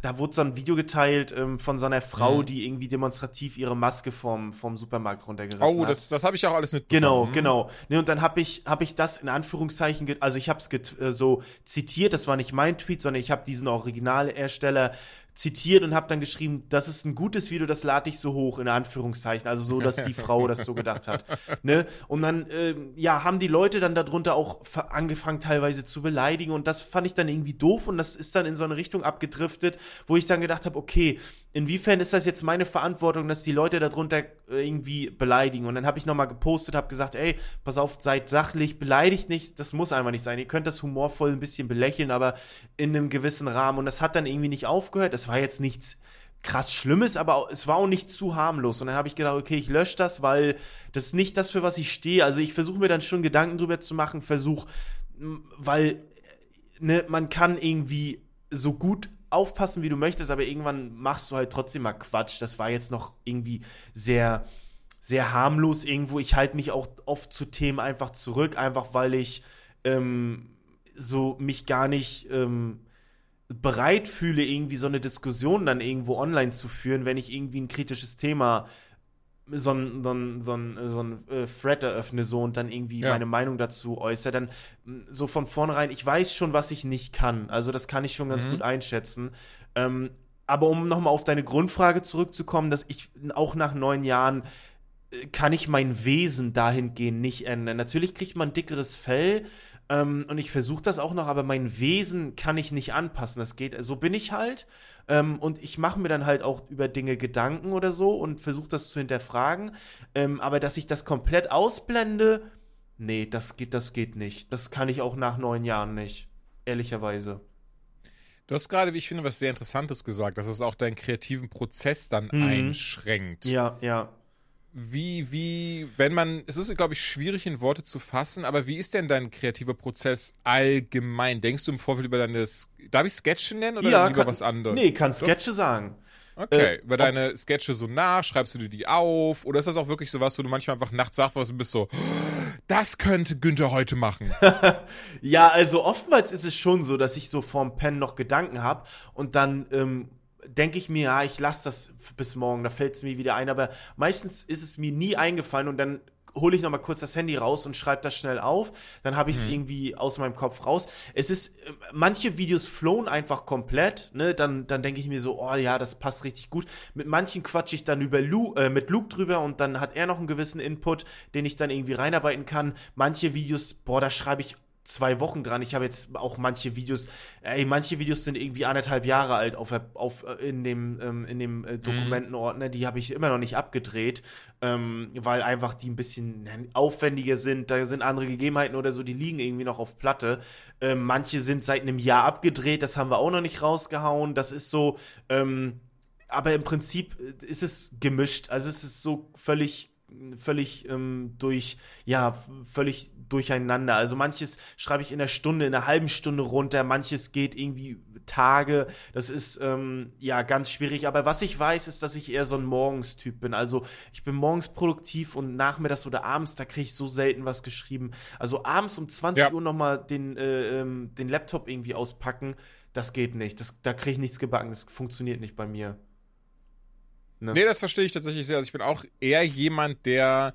da wurde so ein Video geteilt ähm, von so einer Frau, mhm. die irgendwie demonstrativ ihre Maske vom, vom Supermarkt runtergerissen oh, hat. Oh, das, das habe ich auch alles mitbekommen. Genau, genau. Nee, und dann habe ich, hab ich das in Anführungszeichen, also ich habe es äh, so zitiert, das war nicht mein Tweet, sondern ich habe diesen Originalersteller zitiert und habe dann geschrieben, das ist ein gutes Video, das lade ich so hoch, in Anführungszeichen. Also so, dass die Frau das so gedacht hat. Ne? Und dann, äh, ja, haben die Leute dann darunter auch angefangen teilweise zu beleidigen und das fand ich dann irgendwie doof und das ist dann in so eine Richtung abgedriftet, wo ich dann gedacht habe, okay, inwiefern ist das jetzt meine Verantwortung, dass die Leute darunter äh, irgendwie beleidigen? Und dann habe ich nochmal gepostet, habe gesagt, ey, pass auf, seid sachlich, beleidigt nicht, das muss einfach nicht sein. Ihr könnt das humorvoll ein bisschen belächeln, aber in einem gewissen Rahmen. Und das hat dann irgendwie nicht aufgehört. Das war jetzt nichts krass Schlimmes, aber es war auch nicht zu harmlos. Und dann habe ich gedacht, okay, ich lösche das, weil das ist nicht das, für was ich stehe. Also ich versuche mir dann schon Gedanken drüber zu machen, versuche, weil ne, man kann irgendwie so gut aufpassen, wie du möchtest, aber irgendwann machst du halt trotzdem mal Quatsch. Das war jetzt noch irgendwie sehr, sehr harmlos irgendwo. Ich halte mich auch oft zu Themen einfach zurück, einfach weil ich ähm, so mich gar nicht ähm, bereit fühle, irgendwie so eine Diskussion dann irgendwo online zu führen, wenn ich irgendwie ein kritisches Thema so ein, so ein, so ein, so ein äh, Thread eröffne so und dann irgendwie ja. meine Meinung dazu äußere, dann so von vornherein, ich weiß schon, was ich nicht kann. Also das kann ich schon ganz mhm. gut einschätzen. Ähm, aber um nochmal auf deine Grundfrage zurückzukommen, dass ich auch nach neun Jahren äh, kann ich mein Wesen dahingehend nicht ändern. Natürlich kriegt man dickeres Fell, ähm, und ich versuche das auch noch, aber mein Wesen kann ich nicht anpassen. Das geht, so bin ich halt. Ähm, und ich mache mir dann halt auch über Dinge Gedanken oder so und versuche das zu hinterfragen. Ähm, aber dass ich das komplett ausblende, nee, das geht, das geht nicht. Das kann ich auch nach neun Jahren nicht. Ehrlicherweise. Du hast gerade, wie ich finde, was sehr Interessantes gesagt, dass es auch deinen kreativen Prozess dann mhm. einschränkt. Ja, ja wie, wie, wenn man, es ist, glaube ich, schwierig in Worte zu fassen, aber wie ist denn dein kreativer Prozess allgemein? Denkst du im Vorfeld über deine, darf ich Sketche nennen oder ja, lieber kann, was anderes? Nee, kann Sketche so? sagen. Okay, äh, über deine Sketche so nach, schreibst du dir die auf? Oder ist das auch wirklich so was, wo du manchmal einfach nachts sagst und bist so, das könnte Günther heute machen? ja, also oftmals ist es schon so, dass ich so vorm Pen noch Gedanken habe und dann ähm, denke ich mir, ja, ich lasse das bis morgen, da fällt es mir wieder ein. Aber meistens ist es mir nie eingefallen und dann hole ich noch mal kurz das Handy raus und schreibe das schnell auf. Dann habe ich es hm. irgendwie aus meinem Kopf raus. Es ist, äh, manche Videos flown einfach komplett, ne? Dann, dann denke ich mir so, oh ja, das passt richtig gut. Mit manchen quatsche ich dann über Lu, äh, mit Luke drüber und dann hat er noch einen gewissen Input, den ich dann irgendwie reinarbeiten kann. Manche Videos, boah, da schreibe ich zwei Wochen dran. Ich habe jetzt auch manche Videos, ey, manche Videos sind irgendwie anderthalb Jahre alt auf, auf äh, in dem ähm, in dem äh, Dokumentenordner. Die habe ich immer noch nicht abgedreht, ähm, weil einfach die ein bisschen aufwendiger sind. Da sind andere Gegebenheiten oder so, die liegen irgendwie noch auf Platte. Ähm, manche sind seit einem Jahr abgedreht. Das haben wir auch noch nicht rausgehauen. Das ist so. Ähm, aber im Prinzip äh, ist es gemischt. Also es ist so völlig völlig ähm, durch, ja, völlig durcheinander. Also manches schreibe ich in einer Stunde, in einer halben Stunde runter, manches geht irgendwie Tage. Das ist ähm, ja ganz schwierig. Aber was ich weiß, ist, dass ich eher so ein Morgenstyp bin. Also ich bin morgens produktiv und nachmittags oder abends, da kriege ich so selten was geschrieben. Also abends um 20 ja. Uhr nochmal den, äh, ähm, den Laptop irgendwie auspacken, das geht nicht. Das, da kriege ich nichts gebacken. Das funktioniert nicht bei mir. Ne? Nee, das verstehe ich tatsächlich sehr. Also ich bin auch eher jemand, der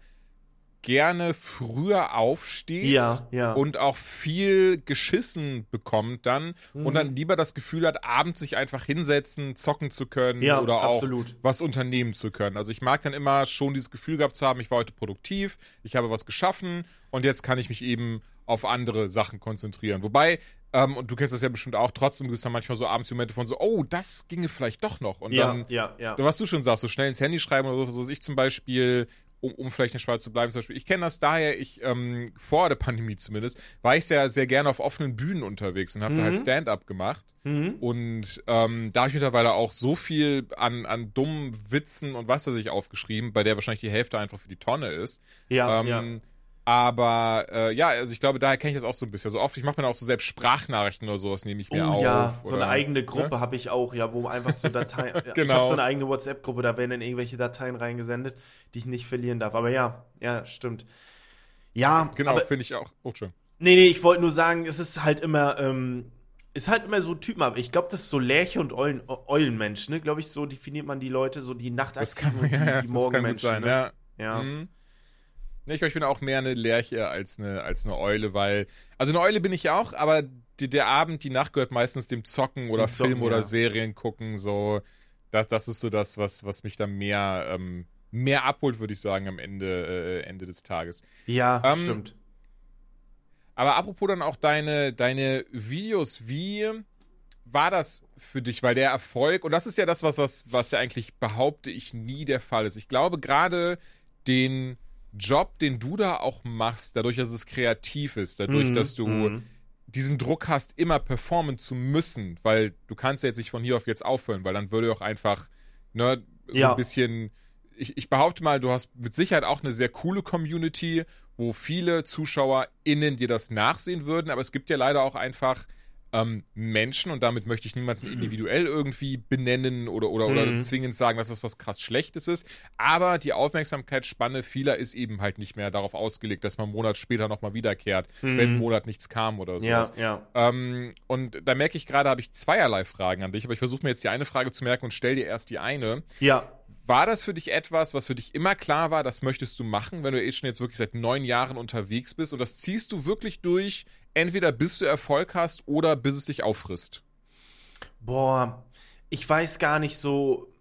gerne früher aufsteht ja, ja. und auch viel geschissen bekommt dann mhm. und dann lieber das Gefühl hat, abends sich einfach hinsetzen, zocken zu können ja, oder absolut. auch was unternehmen zu können. Also ich mag dann immer schon dieses Gefühl gehabt zu haben, ich war heute produktiv, ich habe was geschaffen und jetzt kann ich mich eben auf andere Sachen konzentrieren. Wobei Ähm, und du kennst das ja bestimmt auch. Trotzdem gibt es dann manchmal so abends Momente von so, oh, das ginge vielleicht doch noch. Und ja, dann, ja, ja. was du schon sagst, so schnell ins Handy schreiben oder so, so ich zum Beispiel um, um vielleicht in Schweiz zu bleiben. Zum Beispiel. Ich kenne das daher, ich ähm, vor der Pandemie zumindest, war ich sehr, sehr gerne auf offenen Bühnen unterwegs und habe mhm. da halt mhm. Stand-up gemacht. Mhm. Und ähm, da habe ich mittlerweile auch so viel an, an dummen Witzen und was weiß ich aufgeschrieben, bei der wahrscheinlich die Hälfte einfach für die Tonne ist. Ja, ähm, ja aber äh, ja, also ich glaube, daher kenne ich das auch so ein bisschen. So oft, ich mache mir auch so selbst Sprachnachrichten oder sowas, nehme ich mir oh, auf. Ja, so eine eigene Gruppe ne? habe ich auch, ja, wo einfach so Dateien. genau. Ich habe so eine eigene WhatsApp-Gruppe, da werden dann irgendwelche Dateien reingesendet, die ich nicht verlieren darf. Aber ja, ja, stimmt. Ja, genau, finde ich auch. Oh, schön. Nee, nee, ich wollte nur sagen, es ist halt immer, ähm, ist halt immer so Typen, aber ich glaube, das ist so Lerche und Eulen, Eulenmensch, ne? Glaube ich, so definiert man die Leute, so die Nachtaktiven und die, ja, die Morgenmenschen. Sein, ne? ja. ja. Mhm. Ich, ich bin auch mehr eine Lerche als eine, als eine Eule, weil. Also eine Eule bin ich ja auch, aber die, der Abend, die Nacht gehört meistens dem Zocken oder Zocken, Film oder ja. Serien gucken. So, das, das ist so das, was, was mich da mehr, ähm, mehr abholt, würde ich sagen, am Ende, äh, Ende des Tages. Ja, ähm, stimmt. Aber apropos dann auch deine, deine Videos, wie war das für dich? Weil der Erfolg, und das ist ja das, was, was, was ja eigentlich behaupte ich nie der Fall ist. Ich glaube, gerade den Job, den du da auch machst, dadurch, dass es kreativ ist, dadurch, mhm. dass du mhm. diesen Druck hast, immer performen zu müssen, weil du kannst ja jetzt nicht von hier auf jetzt aufhören, weil dann würde auch einfach, ne, so ja. ein bisschen, ich, ich behaupte mal, du hast mit Sicherheit auch eine sehr coole Community, wo viele ZuschauerInnen dir das nachsehen würden, aber es gibt ja leider auch einfach ähm, Menschen, und damit möchte ich niemanden individuell irgendwie benennen oder, oder, mhm. oder zwingend sagen, dass das was krass Schlechtes ist, aber die Aufmerksamkeitsspanne vieler ist eben halt nicht mehr darauf ausgelegt, dass man einen Monat später nochmal wiederkehrt, mhm. wenn einen Monat nichts kam oder sowas. Ja, ja. Ähm, und da merke ich gerade, habe ich zweierlei Fragen an dich, aber ich versuche mir jetzt die eine Frage zu merken und stell dir erst die eine. Ja. War das für dich etwas, was für dich immer klar war, das möchtest du machen, wenn du eh schon jetzt wirklich seit neun Jahren unterwegs bist und das ziehst du wirklich durch, entweder bis du Erfolg hast oder bis es dich auffrisst? Boah, ich weiß gar nicht so,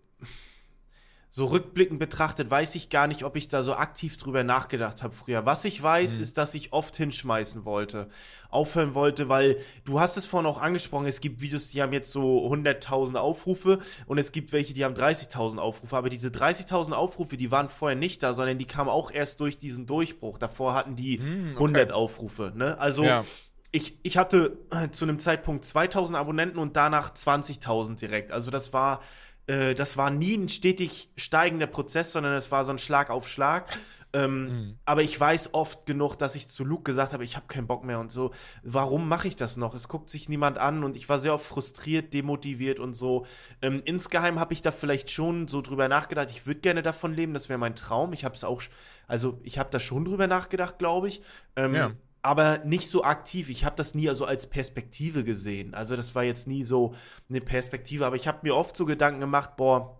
so rückblickend betrachtet, weiß ich gar nicht, ob ich da so aktiv drüber nachgedacht habe früher. Was ich weiß, mhm. ist, dass ich oft hinschmeißen wollte, aufhören wollte, weil du hast es vorhin auch angesprochen, es gibt Videos, die haben jetzt so 100.000 Aufrufe und es gibt welche, die haben 30.000 Aufrufe, aber diese 30.000 Aufrufe, die waren vorher nicht da, sondern die kamen auch erst durch diesen Durchbruch. Davor hatten die mhm, okay. 100 Aufrufe, ne? Also ja ich, ich hatte zu einem Zeitpunkt 2000 Abonnenten und danach 20.000 direkt. Also das war äh, das war nie ein stetig steigender Prozess, sondern es war so ein Schlag auf Schlag. Ähm, mhm. Aber ich weiß oft genug, dass ich zu Luke gesagt habe, ich habe keinen Bock mehr und so. Warum mache ich das noch? Es guckt sich niemand an und ich war sehr oft frustriert, demotiviert und so. Ähm, insgeheim habe ich da vielleicht schon so drüber nachgedacht. Ich würde gerne davon leben, das wäre mein Traum. Ich habe es auch, also ich habe da schon drüber nachgedacht, glaube ich. Ähm, ja aber nicht so aktiv. Ich habe das nie also als Perspektive gesehen. Also das war jetzt nie so eine Perspektive, aber ich habe mir oft so Gedanken gemacht, boah,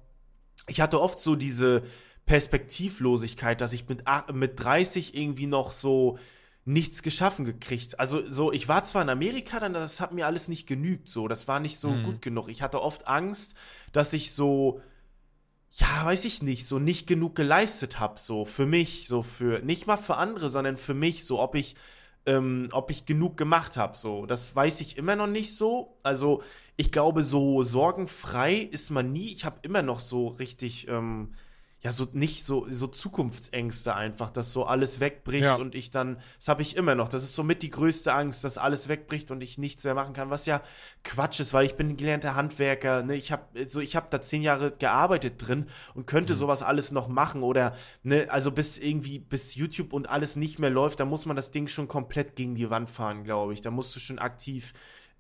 ich hatte oft so diese Perspektivlosigkeit, dass ich mit, mit 30 irgendwie noch so nichts geschaffen gekriegt. Also so, ich war zwar in Amerika, dann das hat mir alles nicht genügt, so, das war nicht so mhm. gut genug. Ich hatte oft Angst, dass ich so ja, weiß ich nicht, so nicht genug geleistet habe, so für mich, so für nicht mal für andere, sondern für mich, so ob ich ähm, ob ich genug gemacht habe. So, das weiß ich immer noch nicht so. Also ich glaube, so sorgenfrei ist man nie. Ich habe immer noch so richtig ähm, ja, so nicht so, so Zukunftsängste einfach, dass so alles wegbricht ja. und ich dann, das habe ich immer noch. Das ist somit die größte Angst, dass alles wegbricht und ich nichts mehr machen kann, was ja Quatsch ist, weil ich bin gelernter Handwerker, ne, ich habe so, ich habe da zehn Jahre gearbeitet drin und könnte mhm. sowas alles noch machen oder, ne, also bis irgendwie, bis YouTube und alles nicht mehr läuft, da muss man das Ding schon komplett gegen die Wand fahren, glaube ich. Da musst du schon aktiv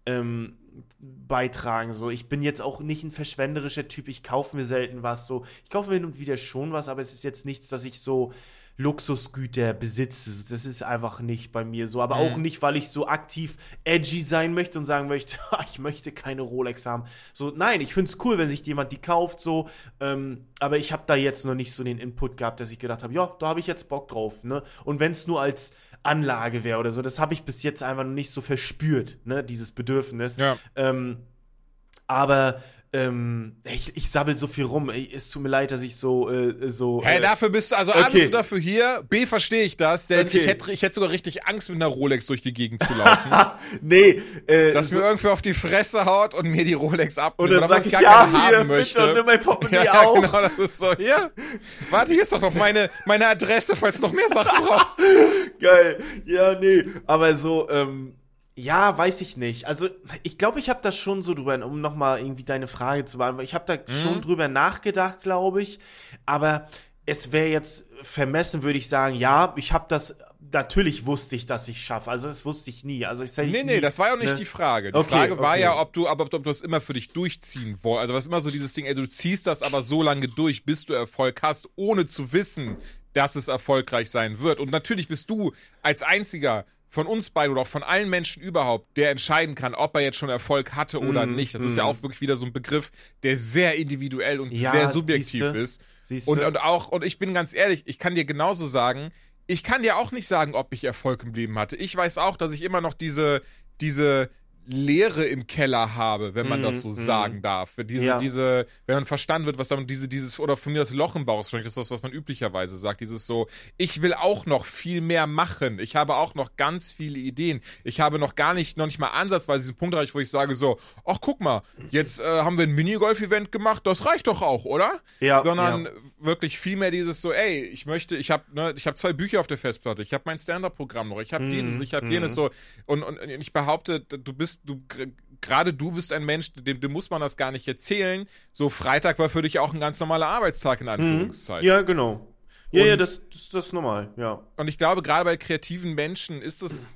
ähm, beitragen. So, ich bin jetzt auch nicht ein verschwenderischer Typ. Ich kaufe mir selten was. So, ich kaufe mir hin und wieder schon was, aber es ist jetzt nichts, dass ich so Luxusgüter besitze. Das ist einfach nicht bei mir so. Aber mhm. auch nicht, weil ich so aktiv edgy sein möchte und sagen möchte, ich möchte keine Rolex haben. So, nein, ich finde es cool, wenn sich jemand die kauft, so. Ähm, aber ich habe da jetzt noch nicht so den Input gehabt, dass ich gedacht habe, ja, da habe ich jetzt Bock drauf. Ne? Und wenn es nur als Anlage wäre oder so. Das habe ich bis jetzt einfach noch nicht so verspürt, ne, dieses Bedürfnis. Ja. Ähm, aber ähm, ich, ich sabbel so viel rum. Es tut mir leid, dass ich so, äh, so. Hä, hey, äh, dafür bist du, also okay. A, bist du dafür hier, B, verstehe ich das, denn okay. ich hätte ich hätte sogar richtig Angst, mit einer Rolex durch die Gegend zu laufen. nee, äh, Dass so mir irgendwer auf die Fresse haut und mir die Rolex abnimmt. Und dann sag ich, gar ja, hier, haben möchte. bitte, nimm mein Portemonnaie ja, auch. genau, das ist so, hier, warte, hier ist doch noch meine, meine Adresse, falls du noch mehr Sachen brauchst. Geil, ja, nee, aber so, ähm, ja, weiß ich nicht. Also ich glaube, ich habe da schon so drüber, um nochmal irgendwie deine Frage zu beantworten. Ich habe da mhm. schon drüber nachgedacht, glaube ich. Aber es wäre jetzt vermessen, würde ich sagen, ja, ich habe das natürlich wusste ich, dass ich schaffe. Also das wusste ich nie. Also ich sage Nee, nee, nie, das war ja auch nicht ne? die Frage. Die okay, Frage war okay. ja, ob du, aber ob, ob du das immer für dich durchziehen wolltest. Also was immer so dieses Ding, ey, du ziehst das aber so lange durch, bis du Erfolg hast, ohne zu wissen, dass es erfolgreich sein wird. Und natürlich bist du als einziger von uns beiden oder auch von allen Menschen überhaupt, der entscheiden kann, ob er jetzt schon Erfolg hatte oder mm, nicht. Das mm. ist ja auch wirklich wieder so ein Begriff, der sehr individuell und ja, sehr subjektiv siehste, ist. Siehste. Und, und auch, und ich bin ganz ehrlich, ich kann dir genauso sagen, ich kann dir auch nicht sagen, ob ich Erfolg im Leben hatte. Ich weiß auch, dass ich immer noch diese, diese Leere im Keller habe, wenn man mm, das so mm. sagen darf. Diese, ja. diese, wenn man verstanden wird, was dann diese, dieses, oder von mir das Loch im Bauch, das ist das, was man üblicherweise sagt, dieses so, ich will auch noch viel mehr machen. Ich habe auch noch ganz viele Ideen. Ich habe noch gar nicht, noch nicht mal ansatzweise diesen Punkt erreicht, wo ich sage so, ach guck mal, jetzt äh, haben wir ein Minigolf-Event gemacht, das reicht doch auch, oder? Ja. Sondern ja. wirklich viel mehr dieses so, ey, ich möchte, ich habe, ne, ich habe zwei Bücher auf der Festplatte, ich habe mein Stand-up-Programm noch, ich habe mm, dieses, ich habe mm. jenes so und, und ich behaupte, du bist du gerade du bist ein Mensch, dem, dem, muss man das gar nicht erzählen. So Freitag war für dich auch ein ganz normaler Arbeitstag in mhm. Anführungszeichen. Ja, genau. Ja, und, ja, das, das, das ist normal, ja. Und ich glaube, gerade bei kreativen Menschen ist es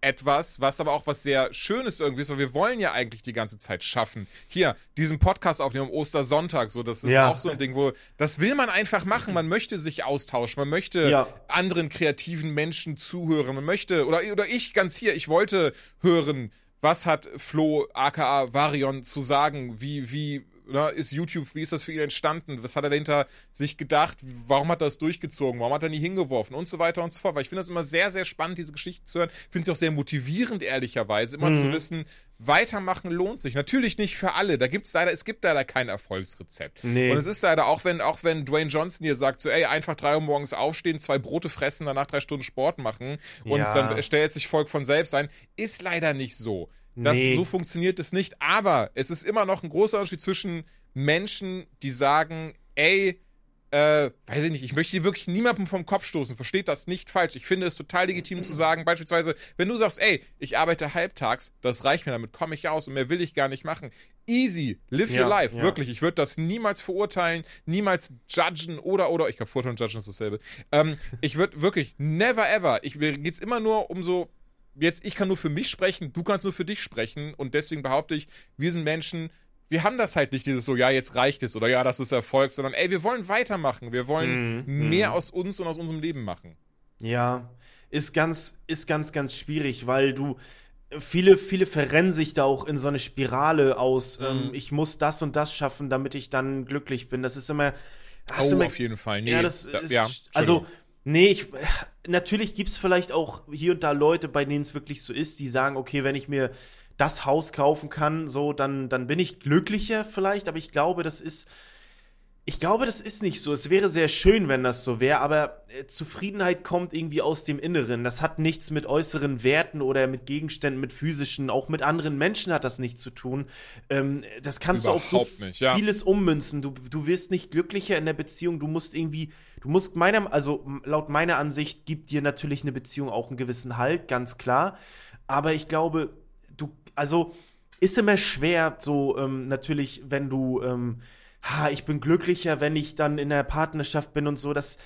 etwas, was aber auch was sehr Schönes irgendwie ist, weil wir wollen ja eigentlich die ganze Zeit schaffen. Hier, diesen Podcast aufnehmen am Ostersonntag, so, das ist ja. auch so ein Ding, wo, das will man einfach machen, man möchte sich austauschen, man möchte ja. anderen kreativen Menschen zuhören, man möchte, oder, oder ich ganz hier, ich wollte hören, was hat Flo aka Varion zu sagen? Wie, wie ne, ist YouTube, wie ist das für ihn entstanden? Was hat er dahinter sich gedacht? Warum hat er das durchgezogen? Warum hat er nie hingeworfen? Und so weiter und so fort. Weil ich finde das immer sehr, sehr spannend, diese Geschichten zu hören. Ich finde sie auch sehr motivierend, ehrlicherweise, immer mhm. zu wissen, weitermachen lohnt sich. Natürlich nicht für alle. Da gibt's leider, es gibt leider kein Erfolgsrezept. Nee. Und es ist leider auch, wenn, auch wenn Dwayne Johnson hier sagt, so, ey, einfach drei Uhr morgens aufstehen, zwei Brote fressen, danach drei Stunden Sport machen und ja. dann stellt sich Volk von selbst ein, ist leider nicht so. Das, nee. So funktioniert es nicht. Aber es ist immer noch ein großer Unterschied zwischen Menschen, die sagen, ey, äh, weiß ich nicht, ich möchte wirklich niemandem vom Kopf stoßen, versteht das nicht falsch. Ich finde es total legitim zu sagen, beispielsweise, wenn du sagst, ey, ich arbeite halbtags, das reicht mir, damit komme ich aus und mehr will ich gar nicht machen. Easy, live ja, your life, ja. wirklich. Ich würde das niemals verurteilen, niemals judgen oder, oder, ich glaube, verurteilen und judgen ist dasselbe. Ähm, ich würde wirklich, never ever, ich, mir geht's immer nur um so jetzt, ich kann nur für mich sprechen, du kannst nur für dich sprechen und deswegen behaupte ich, wir sind Menschen, wir haben das halt nicht dieses so, ja, jetzt reicht es oder ja, das ist Erfolg, sondern ey, wir wollen weitermachen, wir wollen mm, mehr mm. aus uns und aus unserem Leben machen. Ja, ist ganz, ist ganz, ganz schwierig, weil du, viele, viele verrennen sich da auch in so eine Spirale aus, mm. ähm, ich muss das und das schaffen, damit ich dann glücklich bin. Das ist immer. Oh, immer, auf jeden Fall. Nee, ja, das ist, ja, also Nee, ich, natürlich gibt's vielleicht auch hier und da Leute, bei denen es wirklich so ist, die sagen, okay, wenn ich mir das Haus kaufen kann, so, dann, dann bin ich glücklicher vielleicht, aber ich glaube, das ist, ich glaube, das ist nicht so. Es wäre sehr schön, wenn das so wäre, aber äh, Zufriedenheit kommt irgendwie aus dem Inneren. Das hat nichts mit äußeren Werten oder mit Gegenständen, mit physischen, auch mit anderen Menschen hat das nichts zu tun. Ähm, das kannst Überhaupt du auf so nicht, ja. vieles ummünzen. Du, du wirst nicht glücklicher in der Beziehung. Du musst irgendwie Du musst meiner, also laut meiner Ansicht gibt dir natürlich eine Beziehung auch einen gewissen Halt, ganz klar. Aber ich glaube, du, also ist immer schwer, so ähm, natürlich, wenn du, ähm, ha, ich bin glücklicher, wenn ich dann in der Partnerschaft bin und so. Das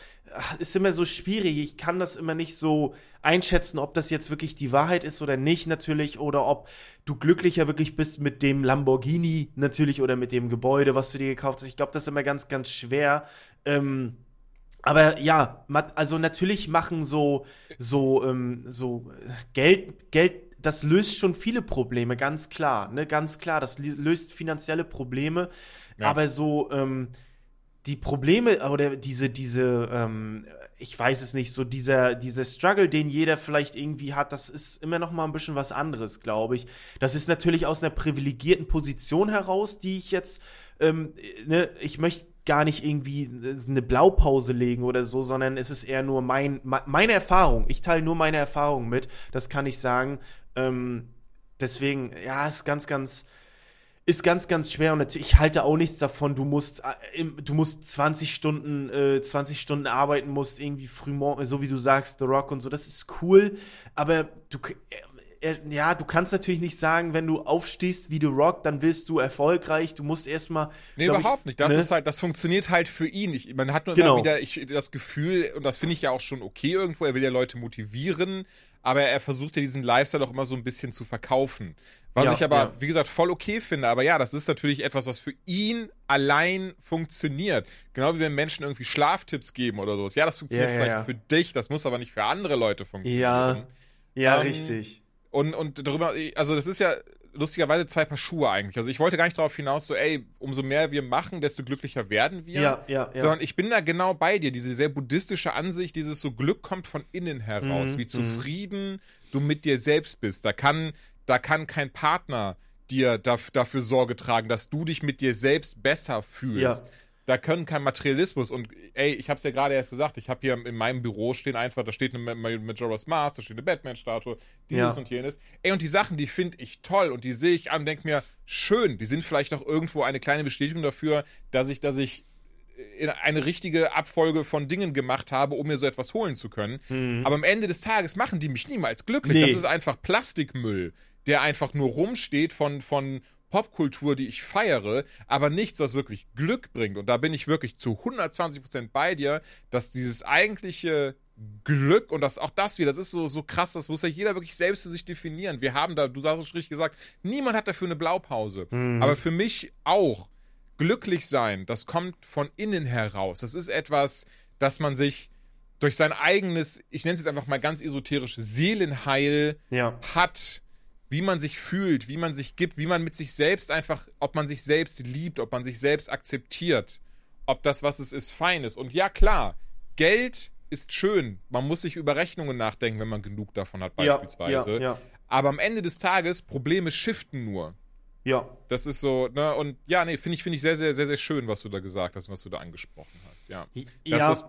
ist immer so schwierig. Ich kann das immer nicht so einschätzen, ob das jetzt wirklich die Wahrheit ist oder nicht, natürlich, oder ob du glücklicher wirklich bist mit dem Lamborghini, natürlich, oder mit dem Gebäude, was du dir gekauft hast. Ich glaube, das ist immer ganz, ganz schwer. Ähm, aber ja, also natürlich machen so so ähm, so Geld Geld das löst schon viele Probleme, ganz klar, ne, ganz klar, das löst finanzielle Probleme, ja. aber so ähm, die Probleme oder diese, diese, ähm, ich weiß es nicht, so dieser, dieser Struggle, den jeder vielleicht irgendwie hat, das ist immer noch mal ein bisschen was anderes, glaube ich. Das ist natürlich aus einer privilegierten Position heraus, die ich jetzt, ähm, ne, ich möchte gar nicht irgendwie eine Blaupause legen oder so, sondern es ist eher nur mein, meine Erfahrung. Ich teile nur meine Erfahrung mit, das kann ich sagen. Ähm, deswegen, ja, ist ganz, ganz, ist ganz, ganz schwer. Und natürlich, ich halte auch nichts davon, du musst, äh, du musst 20 Stunden, äh, 20 Stunden arbeiten, musst irgendwie früh morgen, so wie du sagst, The Rock und so, das ist cool, aber du, ja, du kannst natürlich nicht sagen, wenn du aufstehst wie The Rock, dann willst du erfolgreich, du musst erstmal. Nee, überhaupt ich, nicht. Das ne? ist halt, das funktioniert halt für ihn. Ich, man hat nur genau. immer wieder ich, das Gefühl, und das finde ich ja auch schon okay irgendwo, er will ja Leute motivieren, aber er versucht ja diesen Lifestyle auch immer so ein bisschen zu verkaufen. Was ja, ich aber, ja. wie gesagt, voll okay finde. Aber ja, das ist natürlich etwas, was für ihn allein funktioniert. Genau wie wenn Menschen irgendwie Schlaftipps geben oder sowas. Ja, das funktioniert ja, vielleicht für dich, das muss aber nicht für andere Leute funktionieren. Ja, ja ähm, richtig. Und, und darüber, also das ist ja lustigerweise zwei Paar Schuhe eigentlich. Also ich wollte gar nicht darauf hinaus, so, ey, umso mehr wir machen, desto glücklicher werden wir. Ja, ja, ja. Sondern ich bin da genau bei dir. Diese sehr buddhistische Ansicht, dieses so Glück kommt von innen heraus, mhm, wie zufrieden mhm. du mit dir selbst bist. Da kann da kann kein Partner dir dafür Sorge tragen, dass du dich mit dir selbst besser fühlst. Ja. Da können kein Materialismus und ey, ich hab's ja gerade erst gesagt, ich habe hier in meinem Büro stehen einfach, da steht eine Majora's Mask, da steht eine Batman-Statue, dieses ja. und jenes. Ey, und die Sachen, die finde ich toll und die sehe ich an denke mir, schön, die sind vielleicht auch irgendwo eine kleine Bestätigung dafür, dass ich, dass ich eine richtige Abfolge von Dingen gemacht habe, um mir so etwas holen zu können. Mhm. Aber am Ende des Tages machen die mich niemals glücklich. Nee. Das ist einfach Plastikmüll der einfach nur rumsteht von, von Popkultur, die ich feiere, aber nichts, was wirklich Glück bringt. Und da bin ich wirklich zu 120% bei dir, dass dieses eigentliche Glück und das auch das wieder, das ist so, so krass, das muss ja jeder wirklich selbst für sich definieren. Wir haben da, du hast es richtig gesagt, niemand hat dafür eine Blaupause. Mhm. Aber für mich auch, glücklich sein, das kommt von innen heraus. Das ist etwas, das man sich durch sein eigenes, ich nenne es jetzt einfach mal ganz esoterisch, Seelenheil ja. hat wie man sich fühlt, wie man sich gibt, wie man mit sich selbst einfach, ob man sich selbst liebt, ob man sich selbst akzeptiert, ob das, was es ist, fein ist. Und ja, klar, Geld ist schön. Man muss sich über Rechnungen nachdenken, wenn man genug davon hat, beispielsweise. Ja, ja, ja. Aber am Ende des Tages, Probleme shiften nur. Ja. Das ist so, ne, und ja, nee, finde ich, finde ich sehr, sehr, sehr, sehr schön, was du da gesagt hast, was du da angesprochen hast. Ja. Das ja. ist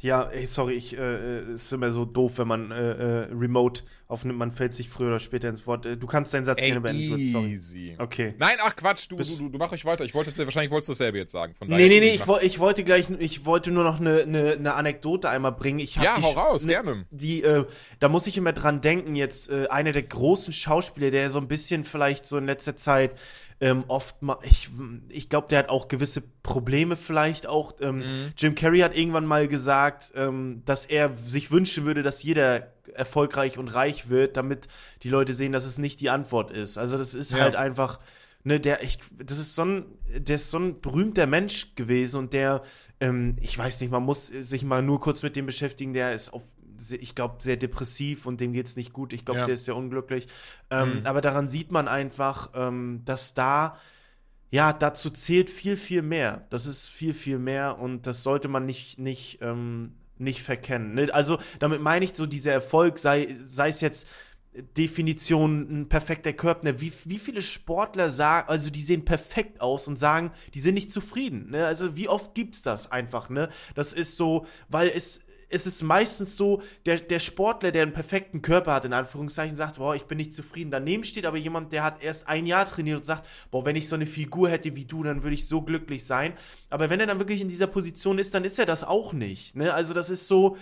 ja, ey, sorry, ich, äh, äh, ist immer so doof, wenn man äh, äh, remote aufnimmt, man fällt sich früher oder später ins Wort. Äh, du kannst deinen Satz gerne beenden. Sorry. Easy. Okay. Nein, ach Quatsch, du, du, du, du mach euch weiter. Ich wollte jetzt, wahrscheinlich wolltest du dasselbe jetzt sagen. Von nee, nee, nee, ich, ich, wollte gleich, ich wollte nur noch eine, eine, eine Anekdote einmal bringen. Ich ja, hau raus, ne, gerne. Die, äh, da muss ich immer dran denken, jetzt äh, einer der großen Schauspieler, der so ein bisschen vielleicht so in letzter Zeit ähm, oft mal, ich, ich glaube, der hat auch gewisse Probleme vielleicht auch. Ähm, mhm. Jim Carrey hat irgendwann mal gesagt, ähm, dass er sich wünschen würde, dass jeder erfolgreich und reich wird, damit die Leute sehen, dass es nicht die Antwort ist. Also das ist ja. halt einfach, ne, der, ich, das ist so ein, der ist so ein berühmter Mensch gewesen und der, ähm, ich weiß nicht, man muss sich mal nur kurz mit dem beschäftigen, der ist auf ich glaube, sehr depressiv und dem geht es nicht gut. Ich glaube, ja. der ist sehr unglücklich. Ähm, mhm. Aber daran sieht man einfach, ähm, dass da, ja, dazu zählt viel, viel mehr. Das ist viel, viel mehr und das sollte man nicht, nicht, ähm, nicht verkennen. Ne? Also, damit meine ich so, dieser Erfolg, sei, sei es jetzt Definition ein perfekter Körper. Wie, wie viele Sportler sagen, also die sehen perfekt aus und sagen, die sind nicht zufrieden. Ne? Also wie oft gibt's das einfach, ne? Das ist so, weil es ist es meistens so, der, der Sportler, der einen perfekten Körper hat, in Anführungszeichen, sagt, boah, ich bin nicht zufrieden. Daneben steht aber jemand, der hat erst ein Jahr trainiert und sagt, boah, wenn ich so eine Figur hätte wie du, dann würde ich so glücklich sein. Aber wenn er dann wirklich in dieser Position ist, dann ist er das auch nicht. Ne? Also das ist so,